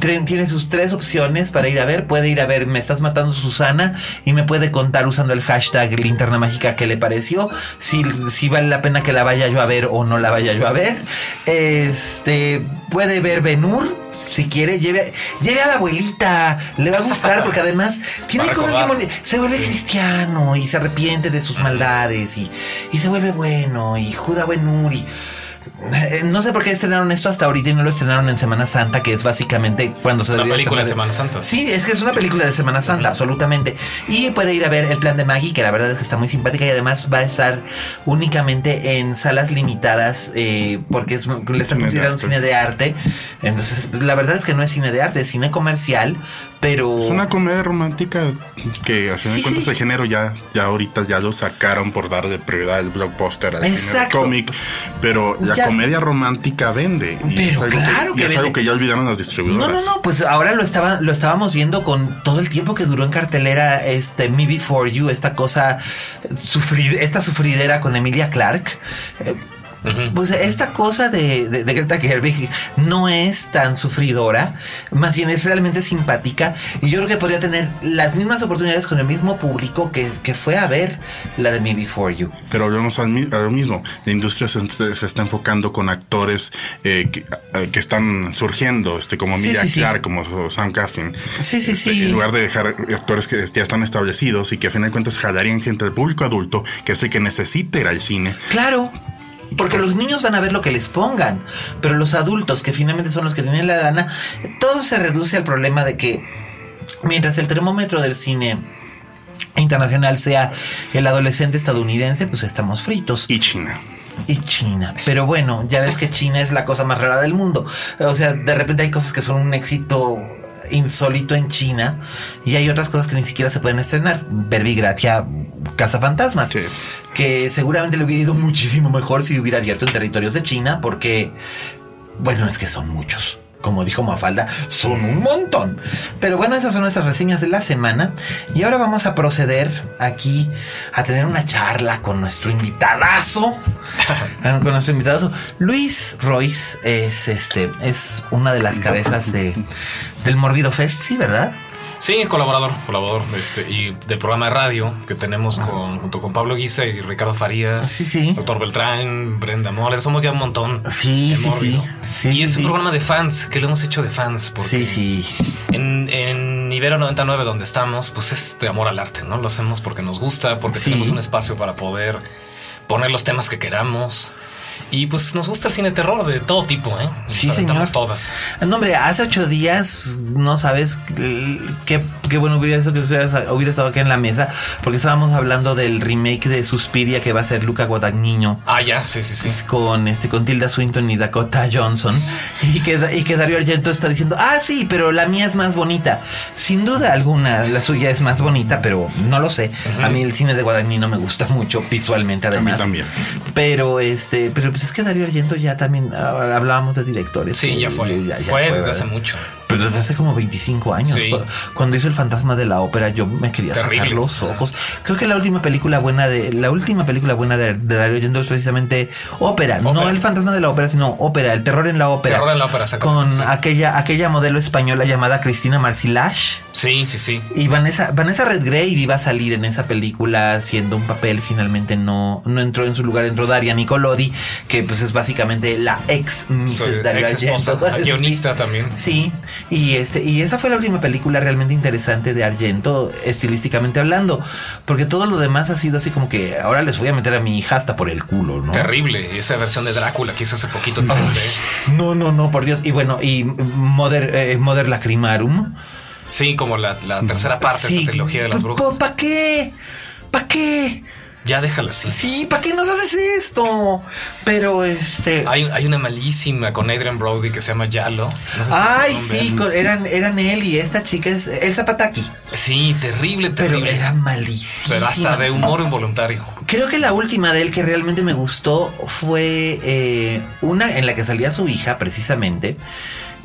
Tiene sus tres opciones para ir a ver. Puede ir a ver Me estás matando Susana y me puede contar usando el hashtag linterna mágica que le pareció. Si, si vale la pena que la vaya yo a ver o no la vaya yo a ver. Este puede ver Benur si quiere, lleve, lleve a la abuelita. Le va a gustar [LAUGHS] porque además tiene cosas bonitas. Se vuelve cristiano y se arrepiente de sus maldades y, y se vuelve bueno y Judá Benuri. Eh, No sé por qué estrenaron esto hasta ahorita y no lo estrenaron en Semana Santa, que es básicamente cuando se Una debería película de. Semana Santa. Sí, es que es una película de Semana Santa, absolutamente. Y puede ir a ver El Plan de Maggie, que la verdad es que está muy simpática y además va a estar únicamente en salas limitadas eh, porque es, le de considerando arte. cine de arte. Entonces, pues, la verdad es que no es cine de arte, es cine comercial, pero... es una comedia romántica que al final Sí, de cuentas sí. el género ya, ya ahorita ya lo sacaron por dar de prioridad al blockbuster al cine cómic, pero la Ya. Comedia romántica vende. Y Pero es algo claro que, y que es algo que ya olvidaron las No, distribuidoras. no, no, pues ahora lo estaba, lo estábamos viendo con todo el tiempo que duró en cartelera este Me Before You, esta cosa sufrir, esta sufridera con Emilia Clark. Eh, Pues esta cosa de, de- de Greta Gerwig no es tan sufridora, más bien es realmente simpática y yo creo que podría tener las mismas oportunidades con el mismo público que, que fue a ver la de Me Before You. Pero volvemos al, mi- a lo mismo. La industria se, se está enfocando con actores eh, que, eh, que están surgiendo, este, como Sí, Emilia sí, sí. Clarke, como Sam Caffin. Sí, sí, Este, sí. En lugar de dejar actores que ya están establecidos y que a fin de cuentas jalarían gente del público adulto, que es el que necesita ir al cine. Claro. Porque los niños van a ver lo que les pongan, pero los adultos, que finalmente son los que tienen la lana, todo se reduce al problema de que mientras el termómetro del cine internacional sea el adolescente estadounidense, pues estamos fritos. Y China. Y China. Pero bueno, ya ves que China es la cosa más rara del mundo. O sea, de repente hay cosas que son un éxito insólito en China y hay otras cosas que ni siquiera se pueden estrenar. Verbi Gratia, Casa Fantasmas. Sí. Que seguramente le hubiera ido [LAUGHS] muchísimo mejor si hubiera abierto en territorios de China porque, bueno, es que son muchos. Como dijo Mafalda, son un montón. Pero bueno, esas son nuestras reseñas de la semana. Y ahora vamos a proceder aquí a tener una charla con nuestro invitadazo. [LAUGHS] Ah, con nuestro invitadazo. Luis Royce es este, es una de las cabezas de, del Morbido Fest, sí, ¿verdad? Sí, colaborador, colaborador, este, y del programa de radio que tenemos con, junto con Pablo Guisa y Ricardo Farías, Sí, sí. doctor Beltrán, Brenda Moller, somos ya un montón. Sí, sí, sí. Sí, y es un programa de fans que lo hemos hecho de fans. Porque Sí, sí. En, en Ibero 99, donde estamos, pues es de amor al arte, ¿no? Lo hacemos porque nos gusta, porque tenemos un espacio para poder poner los temas que queramos. Y pues nos gusta el cine terror de todo tipo, ¿eh? Nos Sí, señor. todas. No, hombre, hace ocho días no sabes qué, qué bueno hubiera sido que hubiera estado aquí en la mesa, porque estábamos hablando del remake de Suspiria que va a ser Luca Guadagnino. Ah, ya, sí, sí, sí. Es con este con Tilda Swinton y Dakota Johnson y que, y que Dario Argento está diciendo ah sí pero la mía es más bonita sin duda alguna la suya es más bonita pero no lo sé a mí el cine de Guadagnino me gusta mucho visualmente además también. pero este pero pues es que Dario Argento ya también ah, hablábamos de directores Sí, que ya fue. ya- ya fue desde hace mucho. Pero desde hace como 25 años. Sí. Cu- Cuando hizo el fantasma de la ópera, yo me quería sacar Terrible. los ojos. Creo que la última película buena de la última película buena de, de Dario Argento es precisamente ópera, no el fantasma de la ópera, sino ópera, el terror en la ópera. Terror en la ópera, Con sí. aquella aquella modelo española llamada Cristina Marcilash. Sí, sí, sí. Y Vanessa, Vanessa Redgrave iba a salir en esa película haciendo un papel, finalmente no, no entró en su lugar, entró Daria Nicolodi, que pues es básicamente la ex Mrs. Dario ex esposa, Argento. la guionista Sí. también. [LAUGHS] Sí, y este, y esa fue la última película realmente interesante de Argento, estilísticamente hablando, porque todo lo demás ha sido así como que ahora les voy a meter a mi hija hasta por el culo, ¿no? Terrible. Esa versión de Drácula que hizo hace poquito 3D. No, no, no, por Dios. Y bueno, y Mother, eh, Mother Lacrimarum. Sí, como la, la tercera parte de esta trilogía de las brujas. ¿Para qué? ¿Para qué? Ya déjala así. Sí, ¿para qué nos haces esto? Pero este. Hay, hay una malísima con Adrian Brody que se llama Yalo. No sé si Ay, sí, con- eran, eran él y esta chica es Elsa Pataki. Sí, terrible, Pero terrible. era malísima. Pero hasta de humor involuntario. Creo que la última de él que realmente me gustó fue eh, una en la que salía su hija, precisamente,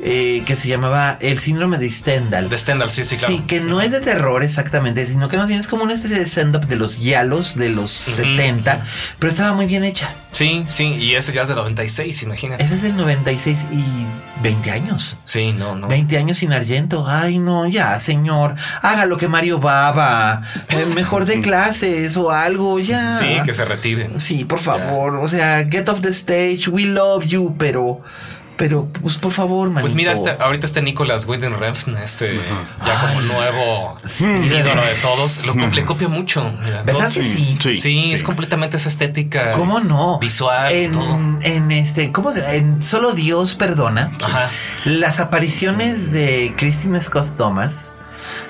eh, que se llamaba El síndrome de Stendhal. De Stendhal, sí, sí, claro. Sí, que no es de terror exactamente, sino que no tienes como una especie de stand-up de los yalos de los 70, pero estaba muy bien hecha. Sí, sí, y ese ya es de 96, imagínate. Ese es del 96 y 20 años. Sí, no, no. 20 años sin Argento. Ay, no, ya, señor. Haga lo que Mario Baba. Eh, mejor de [LAUGHS] clases o algo, ya. Sí, que se retiren. Sí, por favor. O sea, get off the stage. We love you, pero. Pero, pues por favor, manito. Pues mira, este, ahorita este Nicolas Winding Refn, este ya como nuevo ídolo de todos, lo, le copia mucho. mira, ¿Verdad que sí? Sí, Sí, es completamente esa estética. ¿Cómo no? Visual, todo. En, en este, ¿cómo se En Solo Dios perdona. Ajá. Las apariciones de Christine Scott Thomas.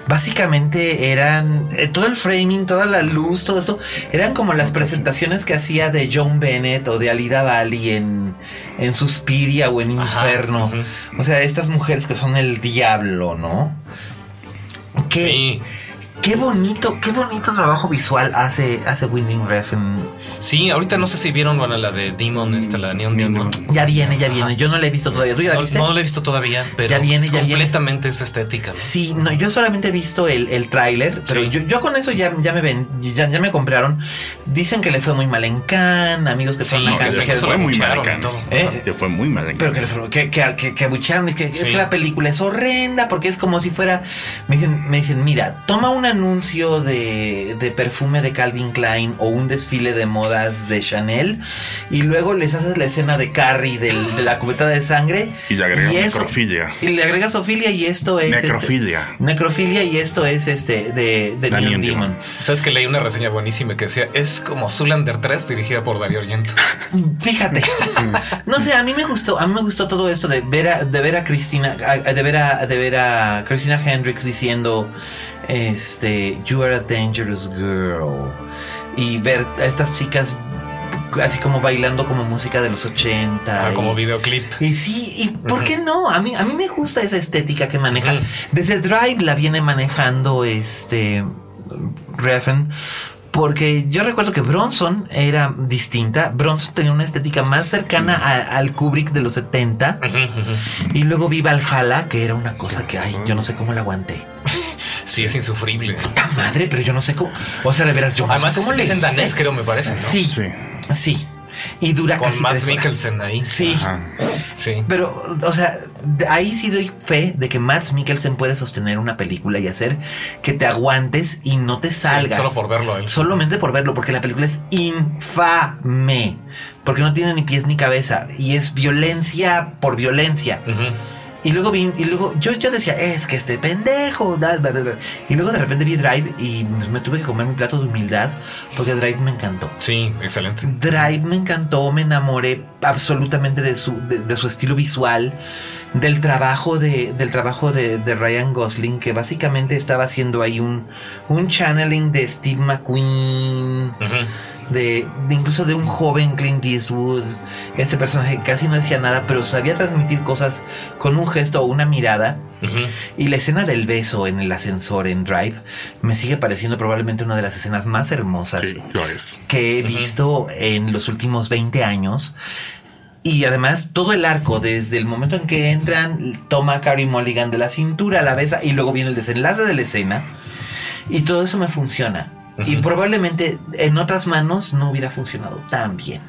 Básicamente eran eh, todo el framing, toda la luz, todo esto eran como las presentaciones que hacía de John Bennett o de Alida Bali en, en Suspiria o en Ajá, Inferno. O sea, estas mujeres que son el diablo, ¿no? Qué, Sí. Qué bonito, qué bonito trabajo visual hace, hace Winding Refn. Sí, ahorita no sé si vieron bueno, la de Demon, esta, la Neon Demon. Ya viene, ya viene. Yo no la he visto todavía. ¿Tú ya la No, viste? no la he visto todavía, pero Ya viene, es ya viene. completamente esa estética. ¿no? Sí, no, yo solamente he visto el, el tráiler, pero Sí. yo, yo con eso ya, ya me ven, ya, ya me compraron. Dicen que le fue muy mal en Cannes, amigos que Sí, fueron a Cannes dijeron, que Fue muy mal. ¿Eh? Que fue muy mal en pero que, que, que, que, abuchearon, es que, es que la película es horrenda porque es como si fuera, me dicen, me dicen, mira, toma un anuncio de, de perfume de Calvin Klein o un desfile de modas de Chanel y luego les haces la escena de Carrie del- de la cubeta de sangre Y le agregas eso- necrofilia. y le agregas Ophelia y esto es este, Necrofilia. necrofilia y esto es este de, de Neon Demon. Demon. Sabes que leí una reseña buenísima que decía es como Zoolander 3 dirigida por Dario Argento. [LAUGHS] Fíjate. [LAUGHS] No sé, a mí me gustó, a mí me gustó todo esto de ver a, de ver a Cristina, de ver a, de ver a Christina Hendricks diciendo, este, you are a dangerous girl. Y ver a estas chicas así como bailando como música de los 80. Ah, y- como videoclip. Y sí, ¿y por qué no? A mí, a mí me gusta esa estética que maneja. Desde Drive la viene manejando este Refn. Porque yo recuerdo que Bronson era distinta. Bronson tenía una estética más cercana a- al Kubrick de los 70. Ujú, ujú. Y luego vi Valhalla, que era una cosa que, ay, yo no sé cómo la aguanté. [LAUGHS] Sí, es insufrible. ¡Ta madre! Pero yo no sé cómo. O sea, de veras, yo no Además sé es, cómo es le en danés, creo, me parece, ¿no? Sí, Sí. sí. Y dura Con casi Matt tres horas. Mikkelsen ahí. Sí. Ajá. Sí. Pero, o sea, ahí sí doy fe de que Matt Mikkelsen puede sostener una película y hacer que te aguantes y no te salgas. solo por verlo él. Solamente por verlo, porque la película es infame. Porque no tiene ni pies ni cabeza. Y es violencia por violencia. Ujú. Y luego vi, y luego yo, yo decía, es que este pendejo. bla, bla, bla, bla". Y luego de repente vi Drive y me tuve que comer mi plato de humildad porque Drive me encantó. Sí, excelente. Drive me encantó, me enamoré absolutamente de su, de, de su estilo visual, del trabajo de, del trabajo de, de Ryan Gosling, que básicamente estaba haciendo ahí un, un channeling de Steve McQueen. De, de incluso de un joven Clint Eastwood, este personaje casi no decía nada, pero sabía transmitir cosas con un gesto o una mirada. Y la escena del beso en el ascensor en Drive me sigue pareciendo probablemente una de las escenas más hermosas Sí, lo es. que he visto en los últimos 20 años. Y además todo el arco, desde el momento en que entran, toma a Carrie Mulligan de la cintura, la besa y luego viene el desenlace de la escena. Y todo eso me funciona. Y probablemente en otras manos no hubiera funcionado tan bien.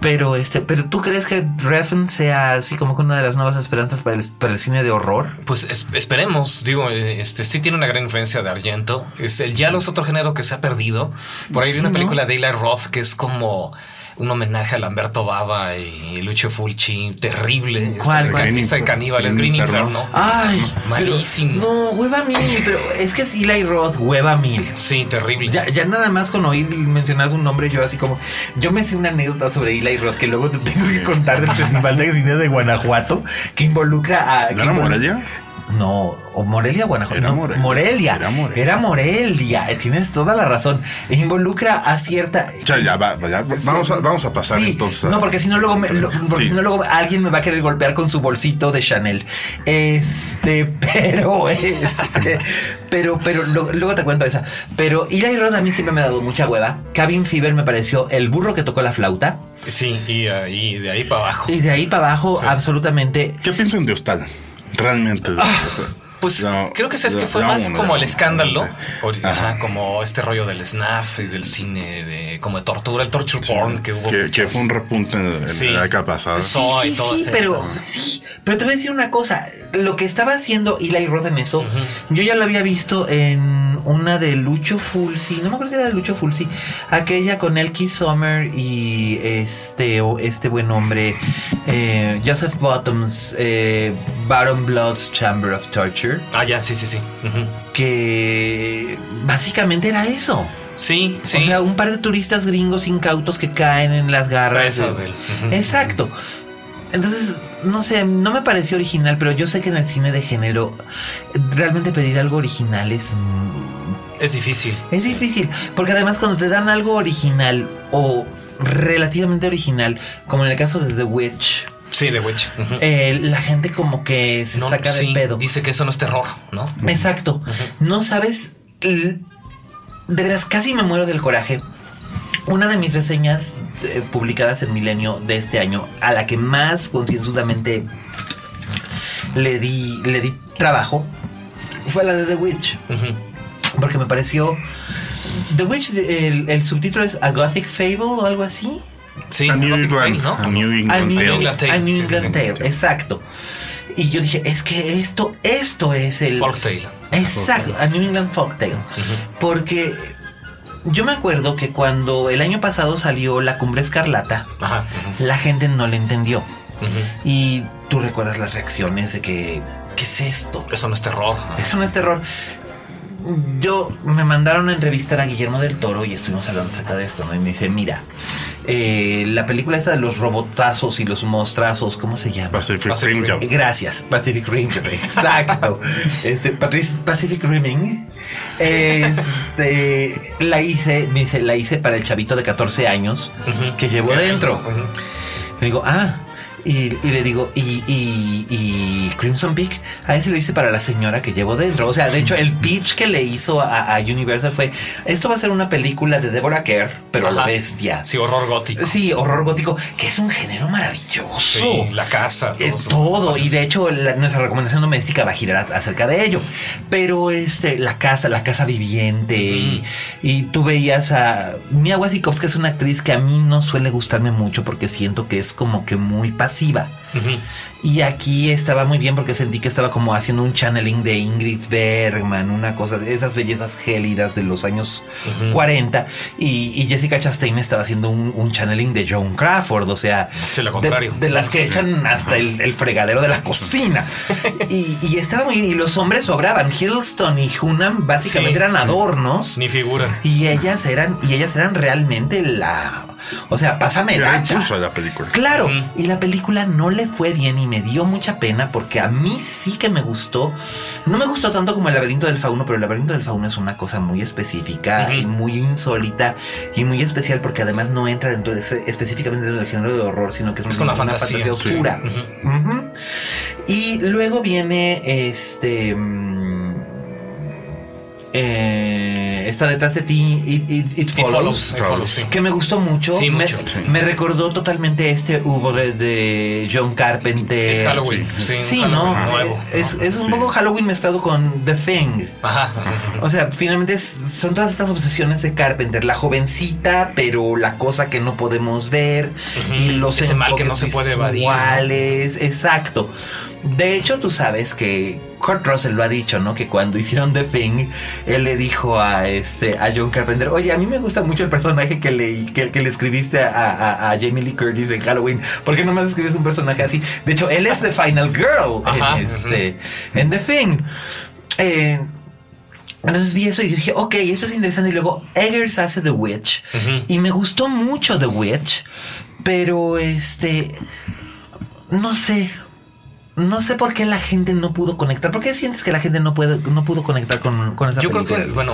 Pero este, pero tú crees que Refn sea así como que una de las nuevas esperanzas para el, para el cine de horror? Pues es- esperemos, digo, este sí tiene una gran influencia de Argento. Es el ya es otro género que se ha perdido. Por ahí vi Sí, una ¿no? película de Eli Roth que es como un homenaje a Lamberto Bava y Lucio Fulci, terrible. ¿Cuál, Esta- cuál? De caníbales, Green Green Inferno. Inferno. Ay, Malísimo. No, hueva mil, pero es que es Eli Roth, hueva mil. Sí, terrible. Ya, ya nada más con oír mencionar su nombre, yo así como. Yo me sé una anécdota sobre Eli Roth que luego te tengo que contar del [LAUGHS] Festival de Cine de Guanajuato que involucra a. que ¿No era invol- Morelia? No, o Morelia, Guanajuato. Era no, Morelia. Morelia. Era Morelia. Era Morelia. Eh, Tienes toda la razón. Involucra a cierta. O sea, ya, va, ya, vamos, a, vamos a pasar Sí, entonces. a- no, porque si no luego, me- lo- porque Sí. si no luego alguien me va a querer golpear con su bolsito de Chanel. Este, [LAUGHS] pero, este, pero, pero lo- luego te cuento esa. Pero Eli Roth a mí siempre me ha dado mucha hueva. Cabin Fever me pareció el burro que tocó la flauta Sí, y, uh, y de ahí para abajo. y de ahí para abajo absolutamente. ¿Qué piensan de Hostal? Realmente. Pues No, creo que sabes no, que fue no, más no, como no, el escándalo, Ajá. como este rollo del snuff y del cine de como de tortura, el torture porn que hubo. Que, fue un repunte en, en Sí. la década pasada. Sí. Sí, pero sí, pero te voy a decir una cosa. Lo que estaba haciendo Eli Roth en eso, yo ya lo había visto en una de Lucho Fulci, no me acuerdo si era de Lucho Fulci, aquella con Elkie Sommer y este o este buen hombre, eh, Joseph Bottoms, eh, Baron Blood's Chamber of Torture, Ah, ya, sí, sí, sí. Que básicamente era eso. Sí, sí. O sea, un par de turistas gringos incautos que caen en las garras. Presas de-. Exacto. Entonces, no sé, no me pareció original, pero yo sé que en el cine de género realmente pedir algo original es, es difícil. es difícil. Porque además cuando te dan algo original o relativamente original, como en el caso de The Witch, Sí, de Witch. Eh, la gente como que se No, saca sí, de pedo. Dice que eso no es terror, ¿no? Exacto. No sabes. De veras, casi me muero del coraje. Una de mis reseñas eh, publicadas en Milenio de este año, a la que más concienzudamente le di, le di trabajo, fue la de The Witch. Porque me pareció. The Witch, el, el subtítulo es A Gothic Fable o algo así. Sí, A New England, Tale, ¿no? a New England New Tale. A New England. Tale, exacto. Y yo dije, es que esto, esto es el. Folktale. Exacto, a New England Folktale. Porque yo me acuerdo que cuando el año pasado salió La Cumbre Escarlata, Ajá. la gente no le entendió. Y tú recuerdas las reacciones de que, ¿qué es esto? Eso no es terror. Eso no es terror. Yo me mandaron a entrevistar a Guillermo del Toro y estuvimos hablando acerca de esto, ¿no? Y me dice, mira, eh, la película esta de los robotazos y los monstrazos, ¿cómo se llama? Pacific Pacific Rim. Eh, Gracias, Pacific Rim, exacto. [LAUGHS] Este, Pacific Rimming. Este, la hice, me dice, la hice para el chavito de 14 años que llevo Que dentro. Ujú. Le digo, ah, y, y le digo, y, y, y Crimson Peak, a ese lo hice para la señora que llevo dentro. O sea, de hecho, el pitch que le hizo a, a Universal fue: esto va a ser una película de Deborah Kerr, pero a la bestia. Sí, horror gótico. Sí, horror gótico, que es un género maravilloso. Sí, la casa. Eh, todo, cosas. y de hecho la- nuestra recomendación doméstica va a girar a- acerca de ello. Pero este, la casa, la casa viviente, y, y tú veías a Mia Wasikowska, es una actriz que a mí no suele gustarme mucho porque siento que es como que muy pasiva. Pasiva. Y aquí estaba muy bien porque sentí que estaba como haciendo un channeling de Ingrid Bergman, una cosa, de esas bellezas gélidas de los años 40. Y, Jessica Chastain estaba haciendo un, channeling de Joan Crawford, o sea, De, las que echan hasta el, fregadero de la cocina. y, estaba muy bien. Y los hombres sobraban. Hiddleston y Hunnam básicamente eran adornos. Ni figura. Y ellas eran, y ellas eran realmente la o sea, pásame el hacha. la película. Claro, y la película no le fue bien y me dio mucha pena porque a mí sí que me gustó. No me gustó tanto como el laberinto del fauno, pero el laberinto del fauno es una cosa muy específica y muy insólita y muy especial porque además no entra dentro de específicamente dentro del género de horror, sino que es, con una fantasía, oscura. Y luego viene este mm, eh, está detrás de ti, It, Follows, que me gustó mucho. me, recordó totalmente este Hugo de, John Carpenter. Es Halloween, sí, ¿no? Es, un poco Halloween mezclado con The Thing. Ajá. O sea, finalmente son todas estas obsesiones de Carpenter, la jovencita, pero la cosa que no podemos ver y los Ese mal que no se puede evadir. Iguales, exacto. De hecho, tú sabes que Kurt Russell lo ha dicho, ¿no? Que cuando hicieron The Thing, él le dijo a este a John Carpenter, oye, a mí me gusta mucho el personaje que le, que, le escribiste a, Jamie Lee Curtis en Halloween. ¿Por qué nomás escribes un personaje así? De hecho, él es The Final Girl en, este, en The Thing. Eh, entonces vi eso y dije, ok, eso es interesante. Y luego Eggers hace The Witch. Y me gustó mucho The Witch. Pero este. No sé no sé por qué la gente no pudo conectar. ¿Por qué sientes que la gente no puede, no pudo conectar con, con esa Yo creo que, bueno,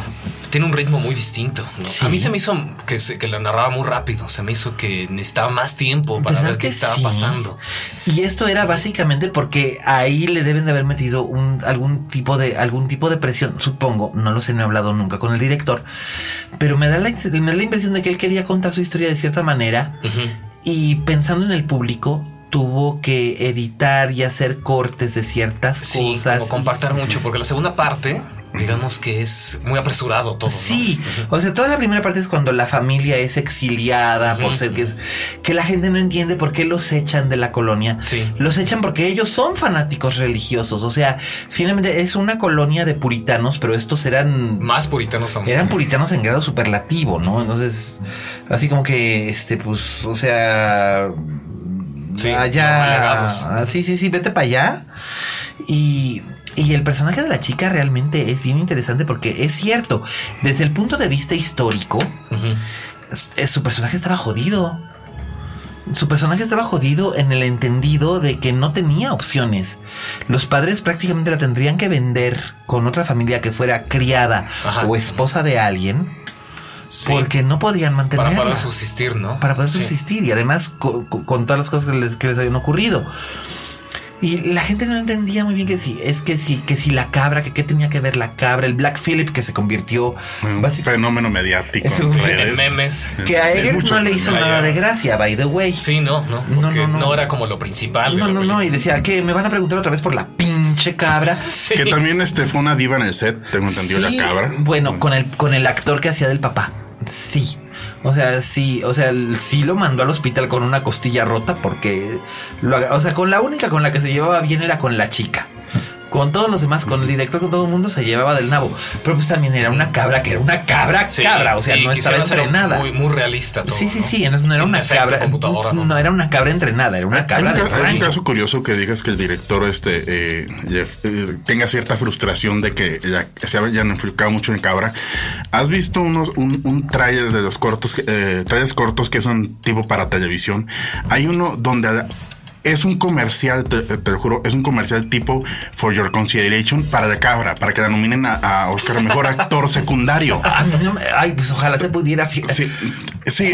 tiene un ritmo muy distinto. A mí se me hizo que, se, que la narraba muy rápido. Se me hizo que necesitaba más tiempo para ver qué estaba pasando. Y esto era básicamente porque ahí le deben de haber metido un, algún tipo de, algún tipo de presión, supongo. No lo sé, no he hablado nunca con el director. Pero me da la, me da la impresión de que él quería contar su historia de cierta manera. Y pensando en el público, tuvo que editar y hacer cortes de ciertas sí, cosas. Como compactar mucho, porque la segunda parte digamos que es muy apresurado todo. Sí, o sea, toda la primera parte es cuando la familia es exiliada por ser que es que la gente no entiende por qué los echan de la colonia. Sí. Los echan porque ellos son fanáticos religiosos, o sea, finalmente es una colonia de puritanos, pero estos eran más puritanos aún. Eran puritanos en grado superlativo, ¿no? Entonces, así como que este pues, o sea, Sí, allá. Ah, sí, sí, sí, vete para allá. Y, y el personaje de la chica realmente es bien interesante porque es cierto, desde el punto de vista histórico, su personaje estaba jodido. Su personaje estaba jodido en el entendido de que no tenía opciones. Los padres prácticamente la tendrían que vender con otra familia que fuera criada o esposa de alguien porque no podían mantenerla. Para poder subsistir, ¿no? Para poder subsistir y además con, todas las cosas que les, que les habían ocurrido. Y la gente no entendía muy bien que sí, es que sí, que si la cabra, que qué tenía que ver la cabra, el Black Philip que se convirtió un fenómeno mediático en memes. Que a Eggers no le hizo nada de gracia, by the way. Sí, no, no, no, no, no, era como lo principal. No, no, no, y decía que me van a preguntar otra vez por la pinche cabra. [LAUGHS] Que también este fue una diva en el set, tengo entendido la cabra. Bueno, con el con el actor que hacía del papá. Sí. O sea, sí, o sea, sí lo mandó al hospital con una costilla rota porque, lo, o sea, con la única con la que se llevaba bien era con la chica con todos los demás, con el director, con todo el mundo, se llevaba del nabo. Pero pues también era una cabra, que era una cabra cabra, o sea, no estaba entrenada. Muy, muy realista. sí, sí, sí, no, era una cabra. No, era una cabra entrenada, era una cabra hay, de Hay un caso curioso que digas que el director este eh, eh, tenga cierta frustración de que ya, se hayan enfocado mucho en cabra. ¿Has visto unos, un, un trailer de los cortos, eh, trailers cortos que son tipo para televisión? Hay uno donde es un comercial, te, lo juro, es un comercial tipo For Your Consideration para la cabra, para que la nominen a, Oscar Mejor Actor Secundario. [LAUGHS] Ay, pues ojalá se pudiera. Sí, sí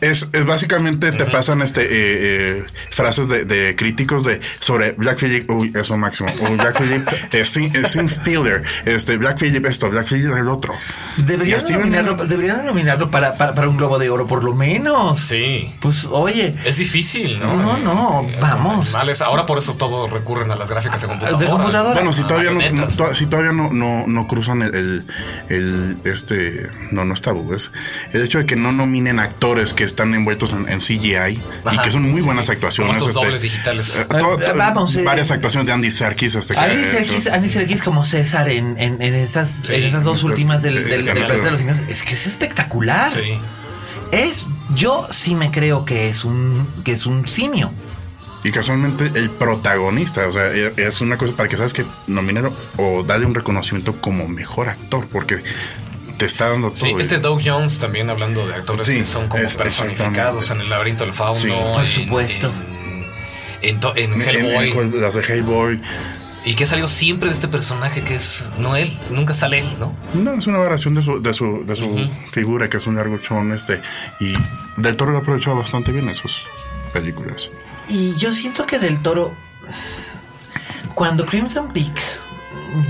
es, es, básicamente te pasan este eh, eh, frases de, críticos de sobre Black Phillip, uy, eso máximo, Black Phillip, [LAUGHS] eh, Sin, Steeler, este, Black Phillip esto, Black Phillip el otro. Deberían nominarlo, deberían nominarlo para, para, para un globo de oro, por lo menos. Sí. Pues oye. Es difícil, ¿no? No, no vamos. Ahora por eso todos recurren a las gráficas de computadora. Bueno, si todavía, no, si todavía no, no, cruzan el, el, este, no, no está, es el hecho de que no, no nominen actores que están envueltos en, en CGI y Ajá, que son muy sí, buenas sí. actuaciones. Como estos este, dobles digitales. eh, todo- Eh, vamos, eh, varias actuaciones de Andy Serkis. Este, Andy Serkis, Andy Serkis como César en, en, en esas, Sí. en esas dos últimas del, del, es del no- de los Simios, es que es espectacular. Sí. Es, yo sí me creo que es un, que es un simio. Y casualmente el protagonista, o sea, e- es una cosa para que sabes que nominen o darle un reconocimiento como mejor actor, porque te está dando todo. Sí, este Doug Jones también hablando de actores Sí, que son como es- personificados en el laberinto del fauno. Sí. Por en- supuesto. En, en en Hellboy. en las de Hellboy. y que ha salido siempre de este personaje que es no él, nunca sale él, ¿no? No, es una variación de su, de su, de su figura, que es un largochón, este, y Del Toro lo ha aprovechado bastante bien en sus películas. Y yo siento que Del Toro, cuando Crimson Peak,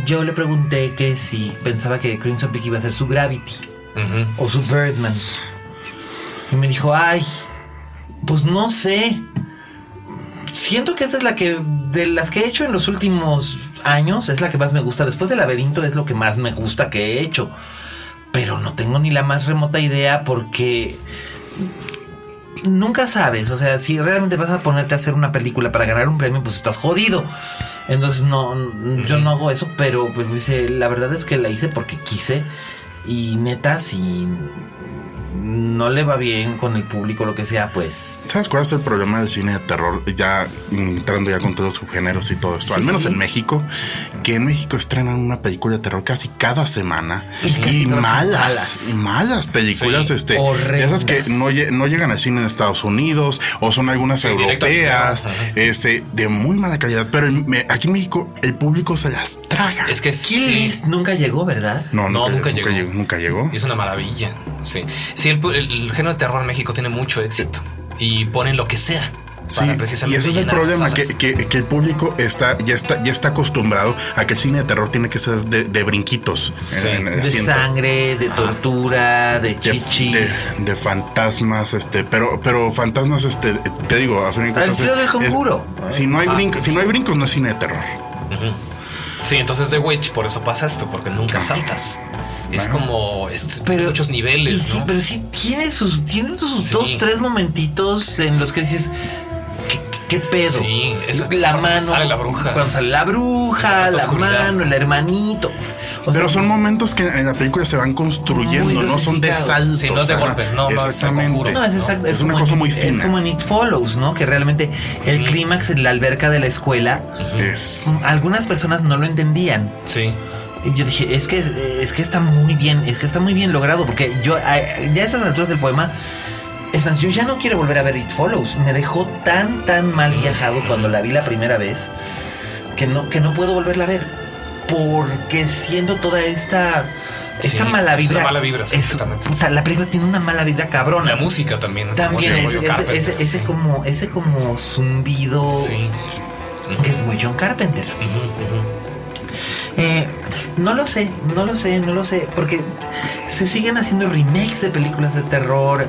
yo le pregunté que si pensaba que Crimson Peak iba a ser su Gravity o su Birdman. Y me dijo, ay, pues no sé. Siento que esa es la que, de las que he hecho en los últimos años, es la que más me gusta. Después del laberinto es lo que más me gusta que he hecho. Pero no tengo ni la más remota idea porque nunca sabes. O sea, si realmente vas a ponerte a hacer una película para ganar un premio, pues estás jodido. Entonces no, yo no hago eso, pero pues, la verdad es que la hice porque quise. Y neta, si no le va bien con el público, lo que sea, pues ¿Sabes cuál es el problema del cine de terror? Ya entrando ya con todos los subgéneros y todo esto. Sí, Al menos sí. en México, que en México estrenan una película de terror casi cada semana. Y Y, malas, malas. y malas películas, Sí. este, Horrendas. esas que no, no llegan al cine en Estados Unidos o son algunas europeas, este, de muy mala calidad. Pero en- aquí en México el público se las traga. Es que Kill sí. List nunca llegó, ¿verdad? no, No, nunca, nunca nunca llegó. llegó. Nunca llegó. Es una maravilla. Sí. Sí, el, el- el género de terror en México tiene mucho éxito. Y ponen lo que sea. Sí, Para y precisamente ese es el problema, que, que- que el público está ya está ya está acostumbrado a que el cine de terror tiene que ser de, de brinquitos. Sí, en De sangre, de tortura, de de, chichis. de- de fantasmas, este, pero, pero fantasmas, este, te digo, a fin de cuentas. del conjuro. es- si no hay Ah. brincos, si no hay brincos, no es cine de terror. Sí, entonces The Witch, por eso pasa esto, porque nunca saltas. Es como es, Pero, muchos niveles, y sí, ¿no? pero sí tiene sus, tiene sus Sí. dos, tres momentitos en los que dices, ¿qué, qué pedo? Sí, es la cuando mano. sale la bruja. Cuando sale la bruja, La mano, el hermanito. O Pero sea, son momentos que en la película se van construyendo, no son de saltos. Sí, no es de golpe, no, es Exactamente. conjuro. No, es exacto. Es una cosa muy Es fina. como en It Follows, ¿no? Que realmente el clímax en la alberca de la escuela, Es- algunas personas no lo entendían. Sí. Yo dije, es que, es que está muy bien, es que está muy bien logrado, porque yo ya a estas alturas del poema, es más, yo ya no quiero volver a ver It Follows. Me dejó tan, tan mal viajado cuando la vi la primera vez, que no, que no puedo volverla a ver. Porque siento toda esta, esta Sí, mala es vibra. una mala vibra, sí, es- exactamente. o sea, la película tiene una mala vibra cabrona. La música también. También ese, Carpenter, ese- ese sí. como, ese como zumbido Sí. que es muy John Carpenter. Ujú, ujú. Eh, no lo sé, no lo sé, no lo sé, porque se siguen haciendo remakes de películas de terror.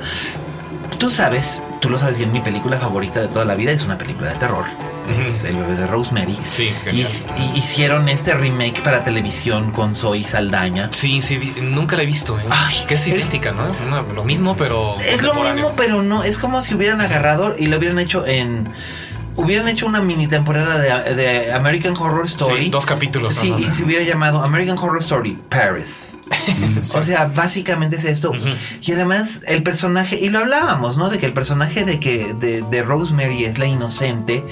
Tú sabes, tú lo sabes bien, mi película favorita de toda la vida es una película de terror. Es El bebé de Rosemary. Sí, y, y hicieron este remake para televisión con Zoe Saldaña. Sí, sí, vi- nunca la he visto. ¿eh? Ay, que es idéntica, ¿no? Una- lo mismo, pero. Es lo mismo, pero no. Es como si hubieran agarrado y lo hubieran hecho en. Hubieran hecho una mini temporada de, de American Horror Story. Sí, dos capítulos, Sí, y se hubiera llamado American Horror Story Paris. [LAUGHS] O sea, básicamente es esto. Y además, el personaje, y lo hablábamos, ¿no? De que el personaje de que de, de Rosemary es la inocente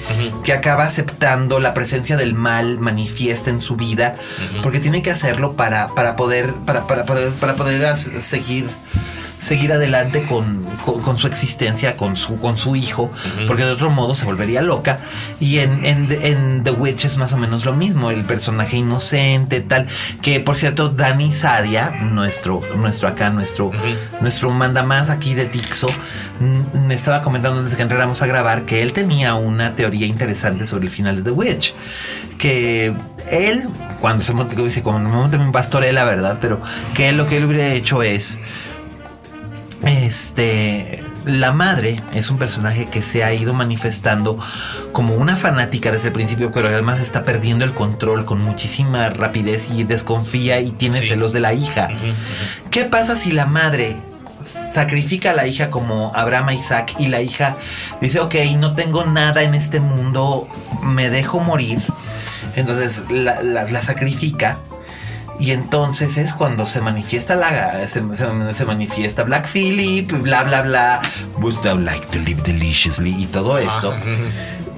que acaba aceptando la presencia del mal manifiesta en su vida, porque tiene que hacerlo para, para poder, para, para para poder seguir seguir adelante con, con- con su existencia, con su, con su hijo, porque de otro modo se volvería loca. Y en, en, en The Witch es más o menos lo mismo, el personaje inocente, tal, que por cierto, Dani Sadia, nuestro, nuestro acá, nuestro, nuestro manda más aquí de Tixo, mm, me estaba comentando antes que entráramos a grabar que él tenía una teoría interesante sobre el final de The Witch. Que él, cuando se monte, dice, cuando me monte en un pastorela, ¿verdad? Pero que él lo que él hubiera hecho es este, la madre es un personaje que se ha ido manifestando como una fanática desde el principio, pero además está perdiendo el control con muchísima rapidez y desconfía y tiene Sí. celos de la hija. ¿Qué pasa si la madre sacrifica a la hija como Abraham a Isaac y la hija dice, ok, no tengo nada en este mundo, me dejo morir. Entonces la, la- la sacrifica. Y entonces es cuando se manifiesta la se, se- se manifiesta Black Phillip, bla bla bla. Would thou like to live deliciously? Y todo esto. Ajá, ujú.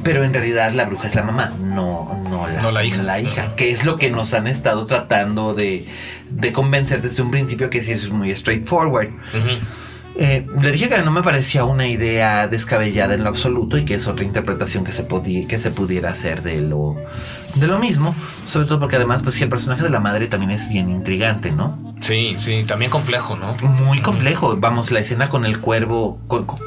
Pero en realidad la bruja es la mamá, no, no la, No la hija. La hija, que es lo que nos han estado tratando de, de convencer desde un principio que sí es muy straightforward. Ujú. Eh, le dije que no me parecía una idea descabellada en lo absoluto y que es otra interpretación que se, podía, que se pudiera hacer de lo, de lo mismo. Sobre todo porque además, pues sí, el personaje de la madre también es bien intrigante, ¿no? Sí, sí, también complejo, ¿no? Muy complejo. Vamos, la escena con el cuervo,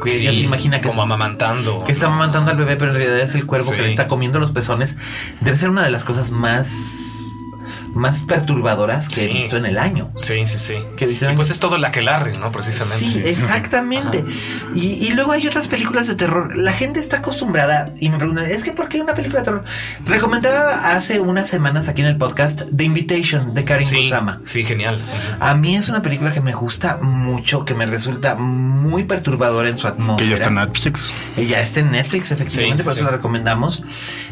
que ella se Sí, imagina que como es- amamantando. que está amamantando al bebé, pero en realidad es el cuervo Sí. que le está comiendo los pezones. Debe ser una de las cosas más, más perturbadoras que he Sí. visto en el año. Sí, sí, sí. Que Y pues es todo el aquelarre, ¿no? Precisamente. Sí, exactamente. Y, y luego hay otras películas de terror. La gente está acostumbrada y me preguntan, ¿es que por qué una película de terror? Recomendaba hace unas semanas aquí en el podcast The Invitation de Karin Sí, Kusama. sí, genial. A mí es una película que me gusta mucho, que me resulta muy perturbadora en su atmósfera. Que ya está en Netflix. Ella está en Netflix, efectivamente, Sí, por eso sí. la recomendamos.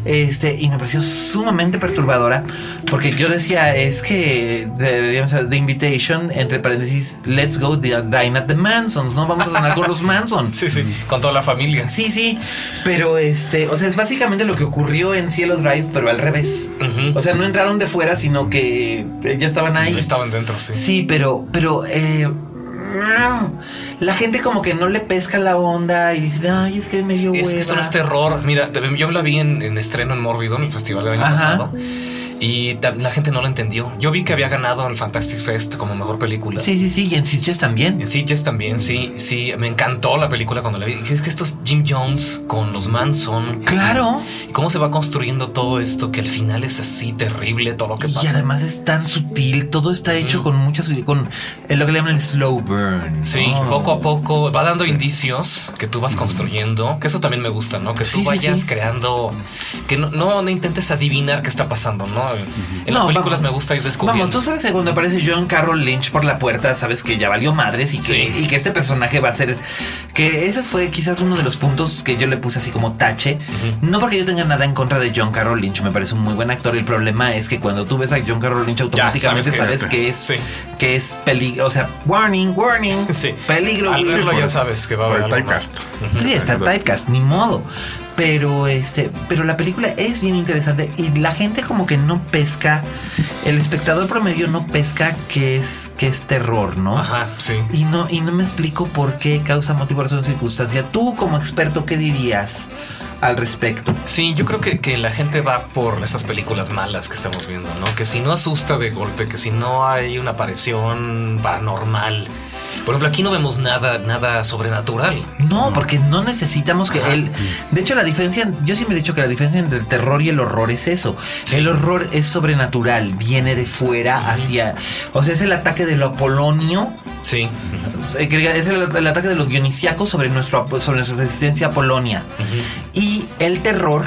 Este, y me pareció sumamente perturbadora, porque yo decía, es que deberíamos hacer The Invitation, entre paréntesis, Let's Go di- Dine at the Mansons, ¿no? Vamos a cenar con los Mansons. [LAUGHS] Sí, sí, con toda la familia. Sí, sí, pero este, o sea, es básicamente lo que ocurrió en Cielo Drive, pero al revés. O sea, no entraron de fuera, sino que eh, ya estaban ahí. Estaban dentro, sí. Sí, pero, pero, eh, la gente como que no le pesca la onda y dice, ay, es que me dio Es que esto no es terror. Mira, yo la vi en, en estreno en Mórbido, en el festival del año Ajá. pasado. Y la gente no lo entendió. Yo vi que había ganado en el Fantastic Fest como mejor película. Sí, sí, sí, y en Sitges también. En Sitges también, sí, sí, me encantó la película cuando la vi. Es que esto es Jim Jones con los Manson. Claro. Y cómo se va construyendo todo esto, que al final es así terrible todo lo que Y pasa. además es tan sutil, todo está hecho con muchas, con lo que le llaman el slow burn. Sí, poco a poco va dando indicios que tú vas construyendo, que eso también me gusta, ¿no? Que tú sí, vayas sí. creando, que no, no, no intentes adivinar qué está pasando, ¿no? En las No, películas vamos. me gusta ir descubriendo. Vamos, tú sabes que cuando aparece John Carroll Lynch por la puerta, sabes que ya valió madres y que, Sí. y que este personaje va a ser. Que ese fue quizás uno de los puntos que yo le puse así como tache. No porque yo tenga nada en contra de John Carroll Lynch, me parece un muy buen actor. El problema es que cuando tú ves a John Carroll Lynch, automáticamente sabes sabes, que es. que es, Sí. que es peligro. O sea, warning, warning, Sí. peligro. Al verlo ya sabes que va a haber el algo, ¿no? typecast. Sí, está typecast, ni modo. Pero este, pero la película es bien interesante y la gente como que no pesca, el espectador promedio no pesca que es que es terror, ¿no? Ajá, sí. Y no y no me explico por qué causa motivo, razón, circunstancia. Tú como experto, ¿qué dirías al respecto? Sí, yo creo que, que la gente va por esas películas malas que estamos viendo, ¿no? Que si no asusta de golpe, que si no hay una aparición paranormal. Por ejemplo, aquí no vemos nada, nada sobrenatural. No, porque no necesitamos que él. De hecho, la diferencia, yo siempre he dicho que la diferencia entre el terror y el horror es eso. El horror es sobrenatural, viene de fuera hacia. O sea, es el ataque de lo apolonio. Sí. Es el, el ataque de lo dionisiaco sobre, nuestro, sobre nuestra existencia a Polonia. Y el terror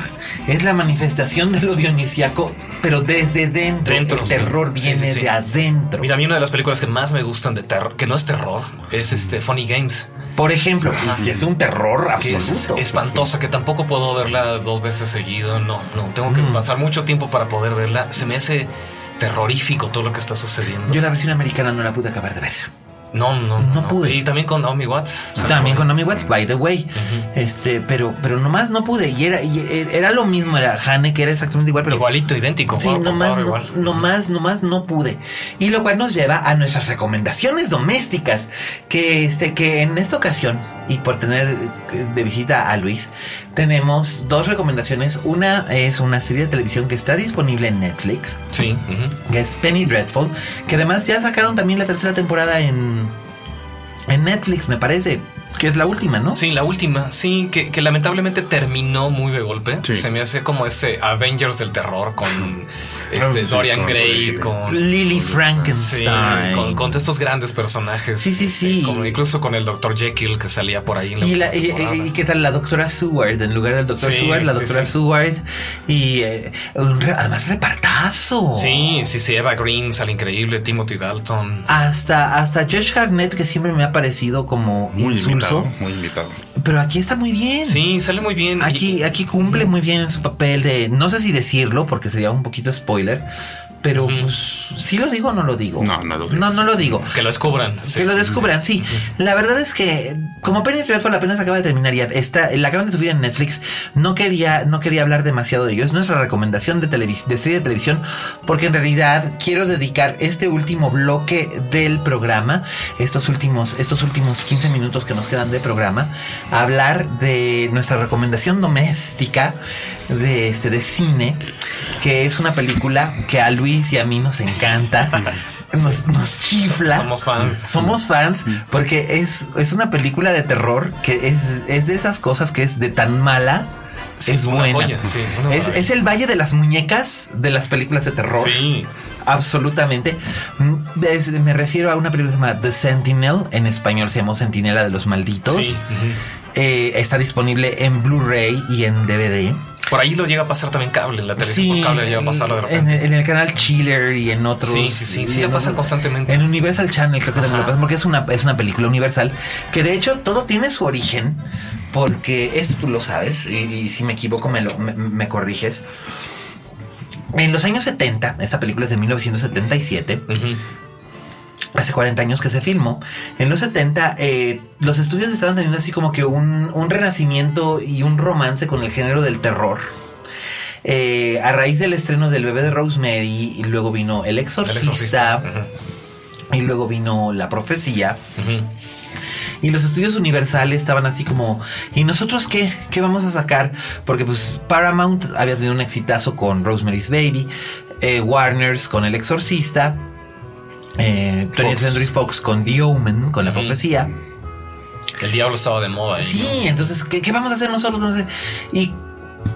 es la manifestación de lo dionisiaco, pero desde dentro. Dentro, el terror Sí, viene sí, sí. de adentro. Mira, a mí una de las películas que más me gustan de terror, que no es terror, es este Funny Games. Por ejemplo, y es un terror Que es absoluto. espantosa, que tampoco puedo verla dos veces seguido. No, no, tengo que Mm. pasar mucho tiempo para poder verla. Se me hace terrorífico todo lo que está sucediendo. Yo la versión americana no la pude acabar de ver. No, no, no pude. Y también con Naomi Watts. O sea, También con Naomi Watts, by the way. Este, pero, pero nomás no pude. Y era, y era lo mismo, era Hane, que era exactamente igual, pero. Igualito, idéntico. Sí, nomás, no, igual. nomás, nomás no pude. Y lo cual nos lleva a nuestras recomendaciones domésticas. Que este, que en esta ocasión, y por tener de visita a Luis, tenemos dos recomendaciones. Una es una serie de televisión que está disponible en Netflix, Sí. que es Penny Dreadful, que además ya sacaron también la tercera temporada en, en Netflix, me parece. Que es la última, ¿no? Sí, la última, sí, que, que lamentablemente terminó muy de golpe. Sí. Se me hace como ese Avengers del terror con este sí, Dorian con Gray, con Lily Sí, Frankenstein. con, con estos grandes personajes. Sí, sí, sí. Como incluso con el Dr. Jekyll que salía por ahí. En la Y, la- y- qué tal la doctora Seward en lugar del doctor Sí, Seward, la doctora sí. Seward y eh, un re- además repartazo. Sí, sí, sí, Eva Green sale increíble, Timothy Dalton. Hasta, hasta Josh Harnett, que siempre me ha parecido como Muy insulso, invitado, muy invitado. pero aquí está muy bien. Sí, sale muy bien. Aquí, aquí cumple muy bien en su papel de, no sé si decirlo, porque sería un poquito spoiler, pero pues, sí lo digo o no lo digo. No, no lo digas. No, no lo digo. que lo descubran. sí. Que lo descubran, sí. La verdad es que como Penny Dreadful apenas acaba de terminar y está, la acaban de subir en Netflix, no quería, no quería hablar demasiado de ello. Es nuestra recomendación de, de serie de televisión, porque en realidad quiero dedicar este último bloque del programa, estos últimos, estos últimos 15 minutos que nos quedan de programa, a hablar de nuestra recomendación doméstica de este de cine, que es una película que a Luis y a mí nos encanta. [LAUGHS] Nos, nos chifla. Somos fans. Somos fans porque es, es una película de terror que es, es de esas cosas que es de tan mala. Sí, es buena. joya, sí, una es, es el valle de las muñecas de las películas de terror. Sí. Absolutamente. Mm, es- me refiero a una película que se llama The Sentinel. En español se llamó Sentinela de los Malditos. Sí. Eh, está disponible en Blu-ray y en DVD. Por ahí lo llega a pasar también cable, en la televisión por cable llega a pasarlo de en, repente. en el canal Chiller y en otros. Sí, sí, sí, sí, en pasan otros- constantemente. En Universal Channel creo que también lo Ajá. pasan porque es una, es una película universal que de hecho todo tiene su origen porque esto tú lo sabes y, y si me equivoco me, lo, me, me corriges. En los años 70, esta película es de 1977, Ujú. Hace 40 años que se filmó. En los 70, eh, los estudios estaban teniendo así como que un, un renacimiento y un romance con el género del terror. Eh, a raíz del estreno del bebé de Rosemary, y luego vino El El Exorcista, y luego vino La Profecía. Y los estudios universales estaban así como, ¿y nosotros qué? ¿Qué vamos a sacar? Porque pues Paramount había tenido un exitazo con Rosemary's Baby, eh, Warner's con El Exorcista, eh, 20th Fox. Century Fox con The Omen, con La. Profecía. El diablo estaba de moda. ahí, Sí, ¿no? entonces, ¿qué, qué vamos a hacer nosotros? Entonces, y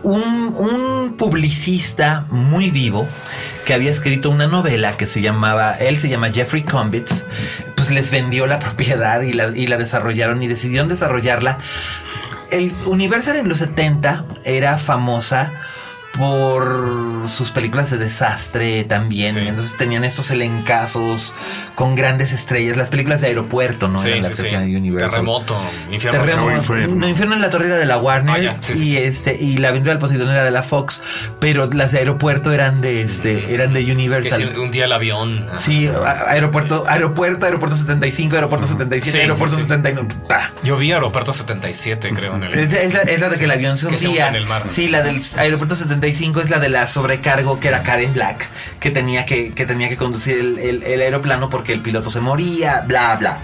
un, un publicista muy vivo que había escrito una novela que se llamaba, él se llama Jeffrey Combitz, pues les vendió la [LAUGHS] propiedad y la, y la desarrollaron y decidieron desarrollarla. El Universal en los 70 era famosa por sus películas de desastre también. Sí. Entonces tenían estos elencazos con grandes estrellas. Las películas de aeropuerto, ¿no? Sí, Eran sí, las que hacían Universal. Terremoto, infierno. Terremoto, No, Inferno. no, Inferno en la torre era de la Warner Ah, y este y la aventura del Poseidón era de la Fox, pero las de aeropuerto eran de este eran de Que Universal. si un día el avión. ajá. Sí, aeropuerto, aeropuerto, aeropuerto 75, aeropuerto 77, Sí, aeropuerto sí, sí. 79. ¡pah! Yo vi Aeropuerto 77, creo, en el. Es, es la, es la de que el avión se Que hundía. en el mar. Sí, la del aeropuerto 75 es la de la sobrecargo que era Karen Black, que tenía que, que tenía que conducir el, el- el aeroplano porque el piloto se moría, bla, bla.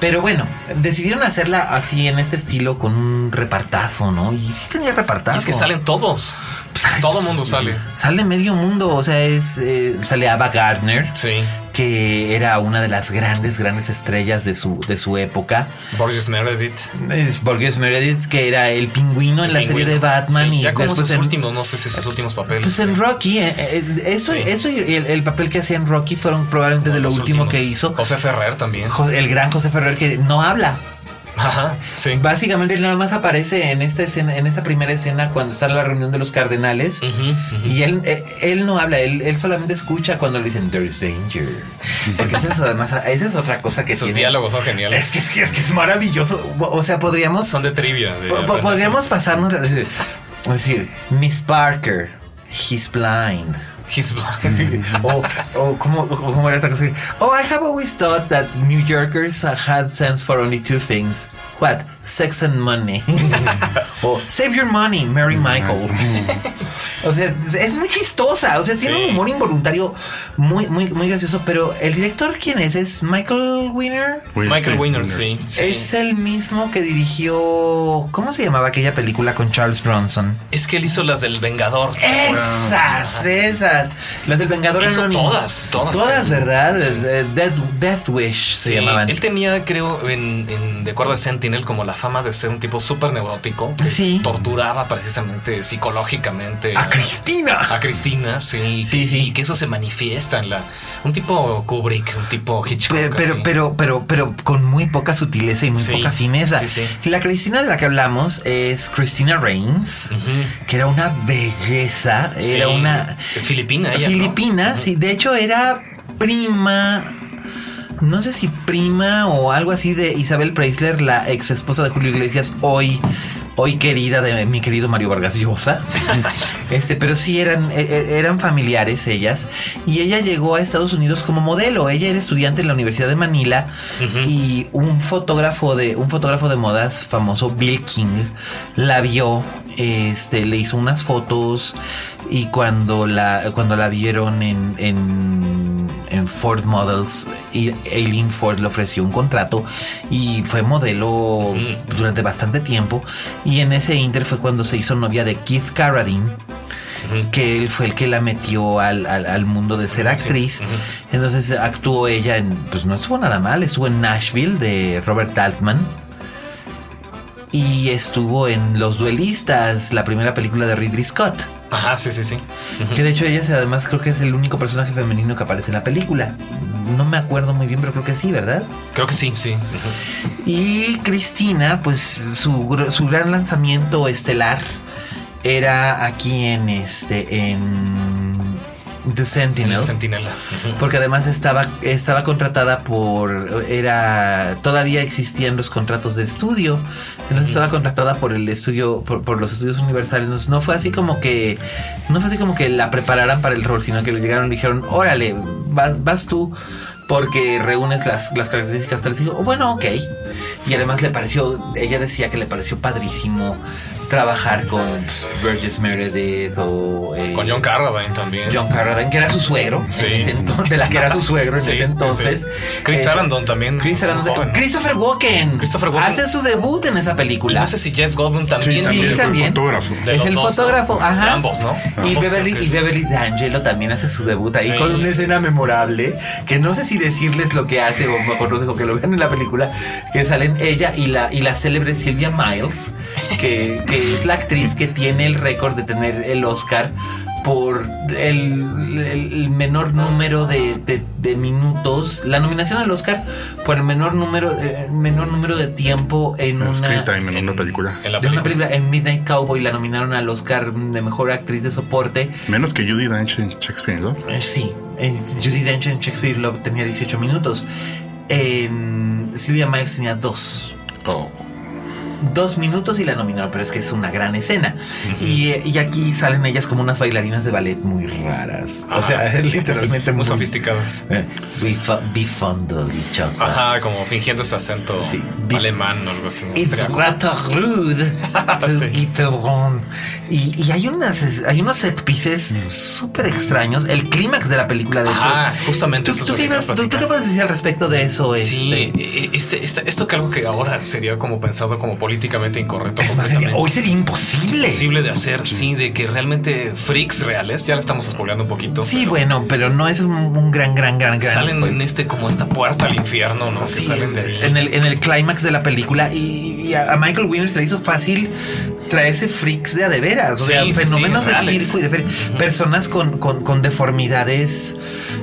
Pero bueno, decidieron hacerla así en este estilo con un repartazo, ¿no? Y sí tenía repartazo. Y es que salen todos. Sale- Todo el mundo sale. Sale medio mundo, o sea, es eh, sale Ava Gardner, Sí. Que era una de las grandes, grandes estrellas de su, de su época. Borges Meredith. Es Borges Meredith, que era el pingüino en la serie de Batman Sí, y ya después sus en, últimos, no sé si sus últimos papeles. pues en Rocky. eh, eh, esto, Sí. esto y el, el papel que hacía en Rocky fueron probablemente de lo último últimos. que hizo. José Ferrer también. El gran José Ferrer que no habla. Ajá, sí. Básicamente él nada más aparece en esta escena, en esta primera escena cuando está en la reunión de los cardenales. Y él, eh, él no habla, él, él solamente escucha cuando le dicen There is danger. Porque esa es, además, esa es otra cosa que tiene. diálogos son geniales. Es que, es que- es que es maravilloso. O sea, podríamos Son de trivia. de- Po- po- Podríamos pasarnos a decir, Miss Parker, he's blind. He's blind. o, o ¿cómo, cómo era esta cosa? Oh, I have always thought that New Yorkers uh, had sense for only two things. What? Sex and Money. [LAUGHS] o Save Your Money, Mary Michael. [LAUGHS] o sea, es muy chistosa. O sea, tiene Sí. un humor involuntario muy, muy, muy gracioso. Pero el director, ¿quién es? ¿Es Michael Winner? Michael Winner, sí. sí. Es el mismo que dirigió. ¿Cómo se llamaba aquella película con Charles Bronson? Es que él hizo las del Vengador. Esas, esas. Las del Vengador Hizo todas, todas. Todas, ¿verdad? Death, Death Wish se Sí, llamaban. Él tenía, creo, en, en de acuerdo a Sentinel, como la fama de ser un tipo súper neurótico. que Sí. Torturaba precisamente psicológicamente A Cristina. A Cristina, sí. Sí, sí. Y que eso se manifiesta en la. Un tipo Kubrick, un tipo Hitchcock. Pe- Pero, pero, pero, pero con muy poca sutileza y muy Sí, poca fineza. sí, La Cristina de la que hablamos es Christina Reigns, que era una belleza, era una Filipina, ella. ¿no? filipina, sí, de hecho era prima, no sé si prima o algo así de Isabel Preisler, la ex esposa de Julio Iglesias, hoy, hoy querida de mi querido Mario Vargas Llosa. [LAUGHS] este, pero sí eran, e- e- eran familiares ellas. Y ella llegó a Estados Unidos como modelo. Ella era estudiante en la Universidad de Manila y un fotógrafo de, un fotógrafo de modas famoso, Bill King, la vio, este, le hizo unas fotos y cuando la, cuando la vieron en, en, en Ford Models, Aileen Ford le ofreció un contrato y fue modelo durante bastante tiempo. Y en ese inter fue cuando se hizo novia de Keith Carradine. Que él fue el que la metió al, al- al mundo de ser Sí, actriz. Entonces actuó ella en. Pues no estuvo nada mal. Estuvo en Nashville de Robert Altman. Y estuvo en Los Duelistas, la primera película de Ridley Scott. Ajá, sí, sí, sí. Que de hecho ella además creo que es el único personaje femenino que aparece en la película. No me acuerdo muy bien, pero creo que sí, ¿verdad? Creo que sí, sí. Y Cristina, pues su, su gran lanzamiento estelar era aquí en este en The En Sentinel. el Centinela. Ujú. Porque además estaba, estaba contratada por. Era. Todavía existían los contratos de estudio. Entonces estaba contratada por el estudio. Por, por los estudios universales. Entonces, no fue así como que. No fue así como que la prepararan para el rol, sino que le llegaron y le dijeron: Órale, vas, vas tú. Porque reúnes las, las características tales. Y bueno, ok. Y además le pareció. Ella decía que le pareció padrísimo trabajar con Burgess Meredith o. eh, Con John Carradine también. John Carradine, que era su suegro, Sí. en ese entonces, de la que era su suegro en Sí, ese entonces. sí. Chris Eh, Sarandon también. Chris Sarandon-. Christopher Walken. Christopher Walken. Hace su debut en esa Y película. no sé si Jeff Goldblum también. Sí, también fue también. el fotógrafo. De es el dos, fotógrafo, ¿no? ajá. De ambos, ¿no? Y Ambos Beverly, y. Beverly D'Angelo también hace su debut ahí Sí. con una escena memorable que no sé si decirles lo que hace o mejor no digo que lo vean en la película que salen ella y la y la célebre Silvia Miles que, que es la actriz que tiene el récord de tener el Oscar por el, el menor número de, de- de minutos, la nominación al Oscar por el menor número, eh, menor número de tiempo en una, time en una película. En la de una película. película en Midnight Cowboy la nominaron al Oscar de mejor actriz de soporte. Menos que Judy Dench en Shakespeare, ¿no? Eh, sí, en Judy Dench en Shakespeare Love tenía 18 minutos. En Sylvia Miles tenía dos. Oh. Dos minutos y la nominaron, pero es que es una gran escena. y, eh, y aquí salen ellas como unas bailarinas de ballet muy raras. O Ajá. sea, [LAUGHS] literalmente Muy sofisticadas. Eh, each other. Ajá, como fingiendo este acento Sí. alemán o algo así. It's rude [LAUGHS] Sí. Y, y hay unas hay unos set pieces súper extraños. El clímax de la película de Ajá, hecho. justamente ¿Tú, tú qué ibas- tú- qué puedes decir al respecto de eso? Sí, Este, eh, este, este- esto que algo que ahora sería como pensado como políticamente incorrecto. es más, sería- completamente. hoy sería imposible. Posible de hacer, sí, de que realmente freaks reales, ya le estamos spoileando un poquito. Sí, pero bueno, pero no es un, un gran, gran, gran, gran. Salen spoiler. en este, como esta puerta al infierno, ¿no? Sí, que salen de ahí. en el, en el clímax de la película y, y a a Michael Winner se le hizo fácil traerse freaks de a de veras, o Sí, sea, sí, sí, fenómenos de reales. circo y de feria. personas con, con, con deformidades,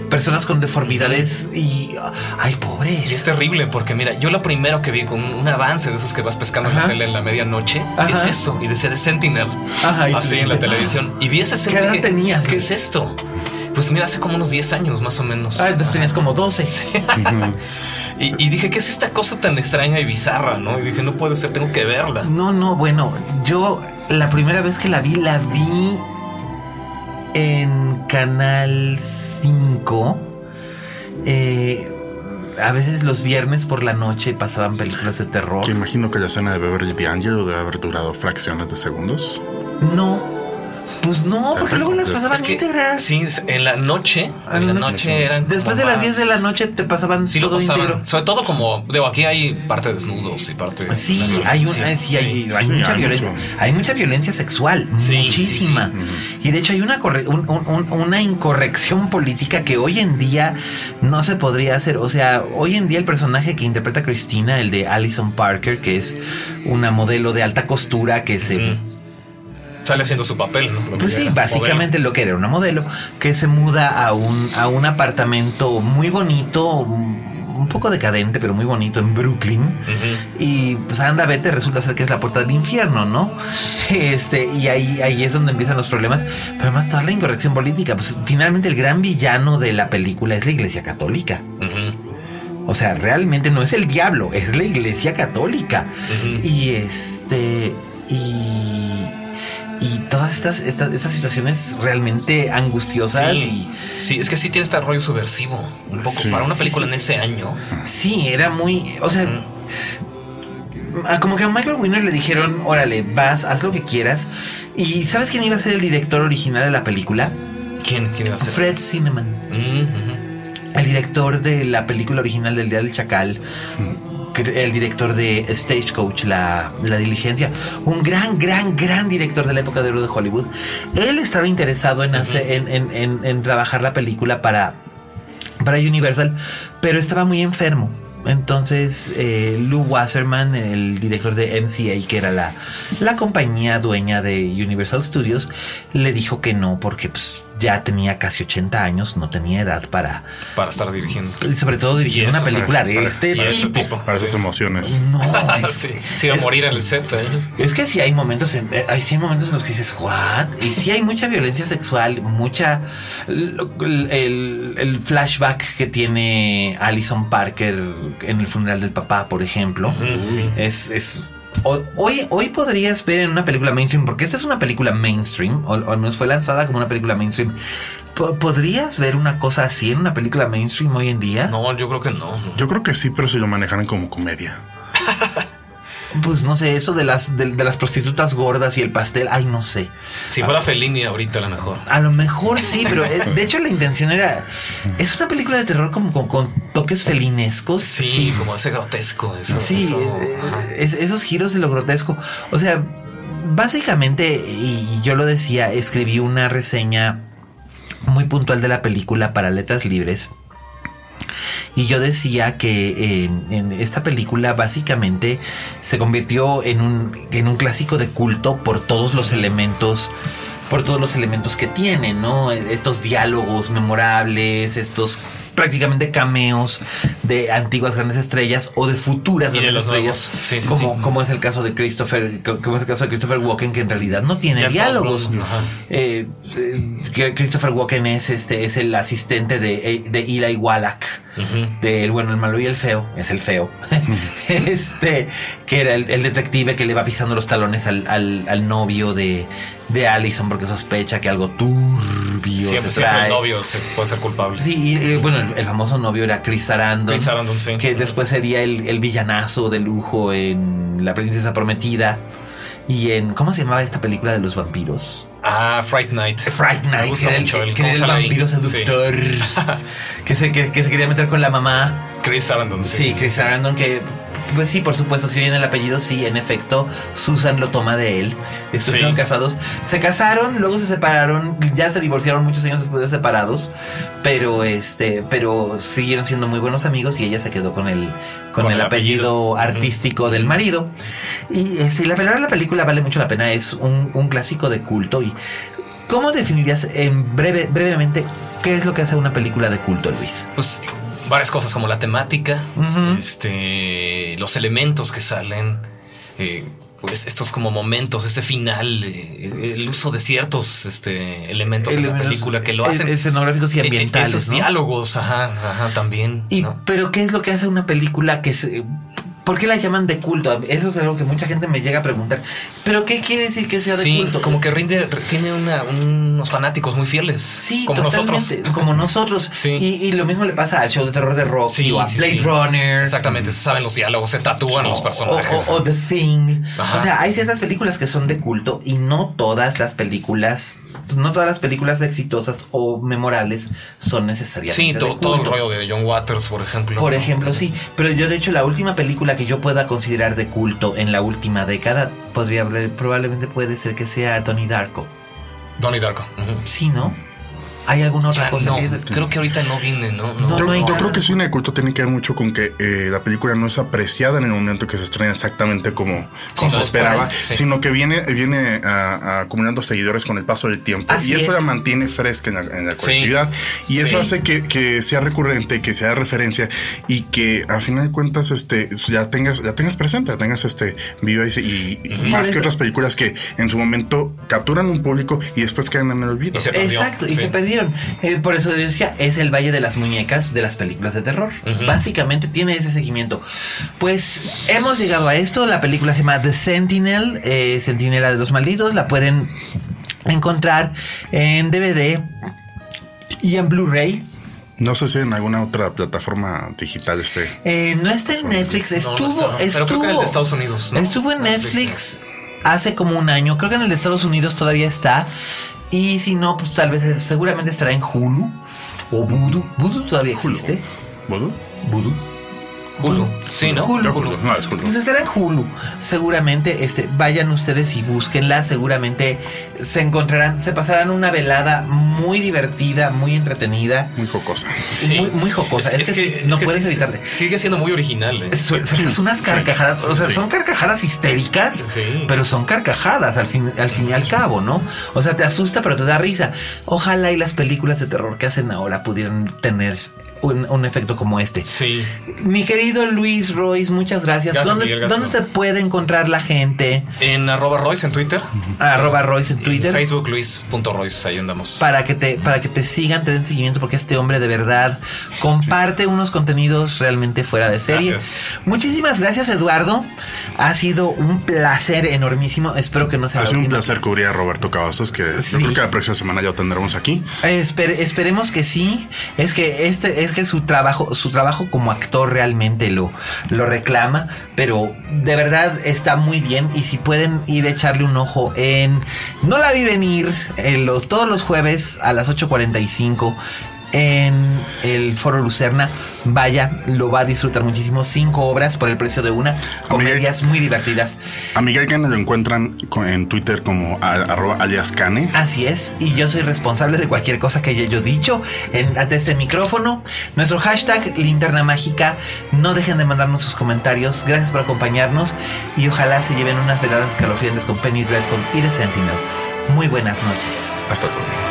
personas con deformidades y ay, pobres. Y es terrible porque mira, yo lo primero que vi con un avance de esos que vas pescando en la tele en la medianoche Ajá. es eso. Y decía de Sentinel. Ajá, y así en la televisión. Y vi escena. ¿Qué edad tenías, ¿Qué es esto? Pues mira, hace como unos 10 años más o menos. Ah, entonces tenías como 12. [LAUGHS] Y, y dije, ¿qué es esta cosa tan extraña y bizarra? ¿no? Y dije, no puede ser, tengo que verla. No, no, bueno, yo la primera vez que la vi, la vi en Canal 5. Eh, a veces los viernes por la noche pasaban películas de terror. Que imagino que la escena de Beverly D'Angelo debe haber durado fracciones de segundos. No, pues no, porque luego las pasaban Es que, íntegras. Sí, en la noche. En la noche eran. Después de las más- 10 de la noche te pasaban Sí, lo todo pasaban. íntegro. Sobre todo como, digo, aquí hay parte de desnudos y parte de. Sí, de hay, una, sí, hay, hay Sí, mucha hay violencia. mucho. Hay mucha violencia sexual, Sí, muchísima. Y de hecho hay una, corre- un- un- un- una incorrección política que hoy en día no se podría hacer. O sea, hoy en día el personaje que interpreta Cristina, el de Alison Parker, que es una modelo de alta costura que se. Sale haciendo su papel, ¿no? Lo Pues sí, era, básicamente lo que era una modelo que se muda a un, a un apartamento muy bonito, un poco decadente, pero muy bonito en Brooklyn. Y pues anda, vete, resulta ser que es la puerta del infierno, ¿no? [LAUGHS] Este, y ahí, ahí es donde empiezan los problemas. Pero además toda la incorrección política. Pues finalmente el gran villano de la película es la iglesia católica. O sea, realmente no es el diablo, es la iglesia católica. Y este. Y. Y todas estas, estas, estas situaciones realmente angustiosas Sí, y. sí, es que sí tiene este rollo subversivo. Un poco Sí. para una película en ese año. Sí, era muy. O sea. Como que a Michael Winner le dijeron, órale, vas, haz lo que quieras. ¿Y sabes quién iba a ser el director original de la película? ¿Quién, quién iba a ser? Fred Cinnamon. Mm, ujú. El director de la película original del Día del Chacal. que- El director de Stagecoach, la, la diligencia. Un gran, gran, gran director de la época de oro de Hollywood. Él estaba interesado en, hacer, en, en- en- en trabajar la película para, para Universal, pero estaba muy enfermo. Entonces, eh, Lou Wasserman, el director de MCA, que era la, la compañía dueña de Universal Studios, le dijo que no, porque pues, ya tenía casi 80 años, no tenía edad para, Para estar dirigiendo. y sobre todo dirigir una película de para- este ese tipo. Para esas emociones. No, [LAUGHS] es, Sí, se iba a es- morir en el set. ¿eh? es que sí hay momentos en, eh, hay sí hay momentos en los que dices, ¿what? Y sí hay mucha violencia sexual, mucha. El, el flashback que tiene Alison Parker en el funeral del papá, por ejemplo, es. es ho- Hoy, hoy podrías ver en una película mainstream, porque esta es una película mainstream, o, o al menos fue lanzada como una película mainstream. Po- ¿Podrías ver una cosa así en una película mainstream hoy en día? No, yo creo que no. no. Yo creo que sí, pero si lo manejaran como comedia. Pues no sé, eso de las, de, de las prostitutas gordas y el pastel, ay, no sé. Si fuera Fellini ahorita a lo mejor. A lo mejor sí, pero eh, de hecho la intención era. Es una película de terror como con, con toques felinescos. Sí, como ese grotesco. Eso, Sí, eso, eh, es- esos giros de lo grotesco. O sea, básicamente, y yo lo decía, escribí una reseña muy puntual de la película para Letras Libres. Y yo decía que en, esta película básicamente se convirtió en un, en un clásico de culto por todos los elementos, por todos los elementos que tiene, ¿no? Estos diálogos memorables, estos prácticamente cameos de antiguas grandes estrellas o de futuras de grandes estrellas, nuevos. Sí, sí, como, sí. como es el caso de Christopher, co- como es el caso de Christopher Walken, que en realidad no tiene Jeff diálogos. Eh, eh, que Christopher Walken es este es el asistente de, de Eli Wallach de el bueno el malo y el feo es el feo [LAUGHS] este que era el, el detective que le va pisando los talones al, al- al novio de, de Allison porque sospecha que algo turbio Siempre, se siempre trae el novio se puede ser culpable. Sí, y, eh, bueno, el, el famoso novio era Chris Sarandon. Chris Sarandon, sí. Que después sería el, el villanazo de lujo en La Princesa Prometida. Y en. ¿Cómo se llamaba esta película de los vampiros? Ah, Fright Night. Fright Me Night, gusta que era el, mucho el, que era el vampiro Sí. seductor. [LAUGHS] que, se, que, que se quería meter con la mamá. Chris Sarandon, sí. Sí, Chris Sarandon, que. Pues sí, por supuesto, si oyen el apellido, sí, en efecto, Susan lo toma de él. Estuvieron Sí. casados. Se casaron, luego se separaron, ya se divorciaron muchos años después de separados, pero este, pero siguieron siendo muy buenos amigos y ella se quedó con el, con, Con el, el apellido, apellido. artístico del marido. Y este, la verdad la película vale mucho la pena, es un, un clásico de culto. ¿Y cómo definirías en breve, brevemente qué es lo que hace una película de culto, Luis? Pues varias cosas como la temática, este, los elementos que salen, eh, pues estos como momentos, este final, eh, el uso de ciertos este, elementos en la Elementos película que lo hacen. escenográficos y eh, eh, ambientales, Esos ¿no? diálogos, ajá, ajá, también. Y, ¿no? Pero ¿qué es lo que hace una película que se, ¿Por qué la llaman de culto? Eso es algo que mucha gente me llega a preguntar. ¿Pero qué quiere decir que sea de Sí, culto? como que rinde, tiene una- unos fanáticos muy fieles. Sí, como nosotros. Como nosotros. [LAUGHS] Sí. Y, y lo mismo le pasa al show de terror de Rocky Sí, o a sí, Blade. Runner. Exactamente, se saben los diálogos, se tatúan los O, personajes. o- o The Thing. Ajá. O sea, hay ciertas películas que son de culto y no todas las películas, no todas las películas exitosas o memorables son necesariamente sí, de to- todo el culto. rollo de John Waters, por ejemplo. Por ejemplo, sí. Pero yo, de hecho, la última película que yo pueda considerar de culto en la última década podría probablemente puede ser que sea Tony Darko. Donnie Darko. Sí, ¿no? ¿Hay alguna otra Ya, cosa no, que es de- creo que ahorita no viene, ¿no? No, Yo, no hay yo nada. creo que cine de culto tiene que ver mucho con que eh, la película no es apreciada en el momento que se estrena exactamente como, como se después, esperaba, sí. sino que viene, viene a- acumulando seguidores con el paso del tiempo. Así y eso es. la mantiene fresca en la, en la Sí. colectividad. Y eso Sí. hace que, que sea recurrente, que sea referencia y que a final de cuentas este, ya tengas, ya tengas presente, ya tengas este viva y, y más Por que eso- otras películas que en su momento capturan un público y después quedan en el olvido. Y se perdió, Exacto, y sí. se Eh, por eso yo decía, es el Valle de las Muñecas de las películas de terror. Básicamente tiene ese seguimiento. Pues hemos llegado a esto. La película se llama The Sentinel, eh, Sentinela de los Malditos. La pueden encontrar en DVD y en Blu-ray. No sé si en alguna otra plataforma digital esté. Eh, no está en Netflix, No, no estuvo. Pero estuvo, creo que en el de Estados Unidos, ¿no? estuvo en Netflix, Netflix hace como un año. Creo que en el de Estados Unidos todavía está. Y si no, pues tal vez seguramente estará en Hulu o Voodoo. Voodoo todavía existe. ¿Voodoo? Voodoo. Hulu. Sí, ¿no? Hulu. No, Hulu. No, es Hulu. Pues estará en Hulu. Seguramente, este, vayan ustedes y búsquenla. Seguramente se encontrarán, se pasarán una velada muy divertida, muy entretenida. Muy jocosa. Muy, muy jocosa. Es, que, sí, no es que puedes sí, evitar. Sigue siendo muy original. ¿eh? Su- sueltas unas carcajadas, o sea, sí. son carcajadas histéricas, Sí. pero son carcajadas al fin, al fin y al cabo, ¿no? O sea, te asusta, pero te da risa. Ojalá y las películas de terror que hacen ahora pudieran tener un, un efecto como este. Sí. Mi querido Luis Royce, muchas gracias. Gracias, ¿Dónde, Miguel, gracias. ¿Dónde te puede encontrar la gente? En arroba Royce en Twitter. Arroba Royce en Twitter. Facebook Luis.royce, ahí andamos. Para que, te, para que te sigan, te den seguimiento, porque este hombre de verdad comparte unos contenidos realmente fuera de serie. Gracias. Muchísimas gracias, Eduardo. Ha sido un placer enormísimo. Espero que no sea Ha sido un placer cubrir a Roberto Cavazos, que Sí. yo creo que la próxima semana ya lo tendremos aquí. Esper- esperemos que sí. Es que este, es que su trabajo, su trabajo como actor realmente lo, lo reclama. Pero de verdad está muy bien. Y si pueden ir a echarle un ojo en No la vi venir en los, todos los jueves a las 8.45 en el Foro Lucerna. Vaya, lo va a disfrutar muchísimo. Cinco obras por el precio de una. Comedias muy divertidas. A Miguel Gana lo encuentran en Twitter como a- arroba alias Cane. Así es, y yo soy responsable de cualquier cosa que haya yo dicho en- ante este micrófono. Nuestro hashtag linterna mágica. No dejen de mandarnos sus comentarios. Gracias por acompañarnos y ojalá se lleven unas veladas escalofriantes con Penny Dreadful y The Sentinel. Muy buenas noches. Hasta luego.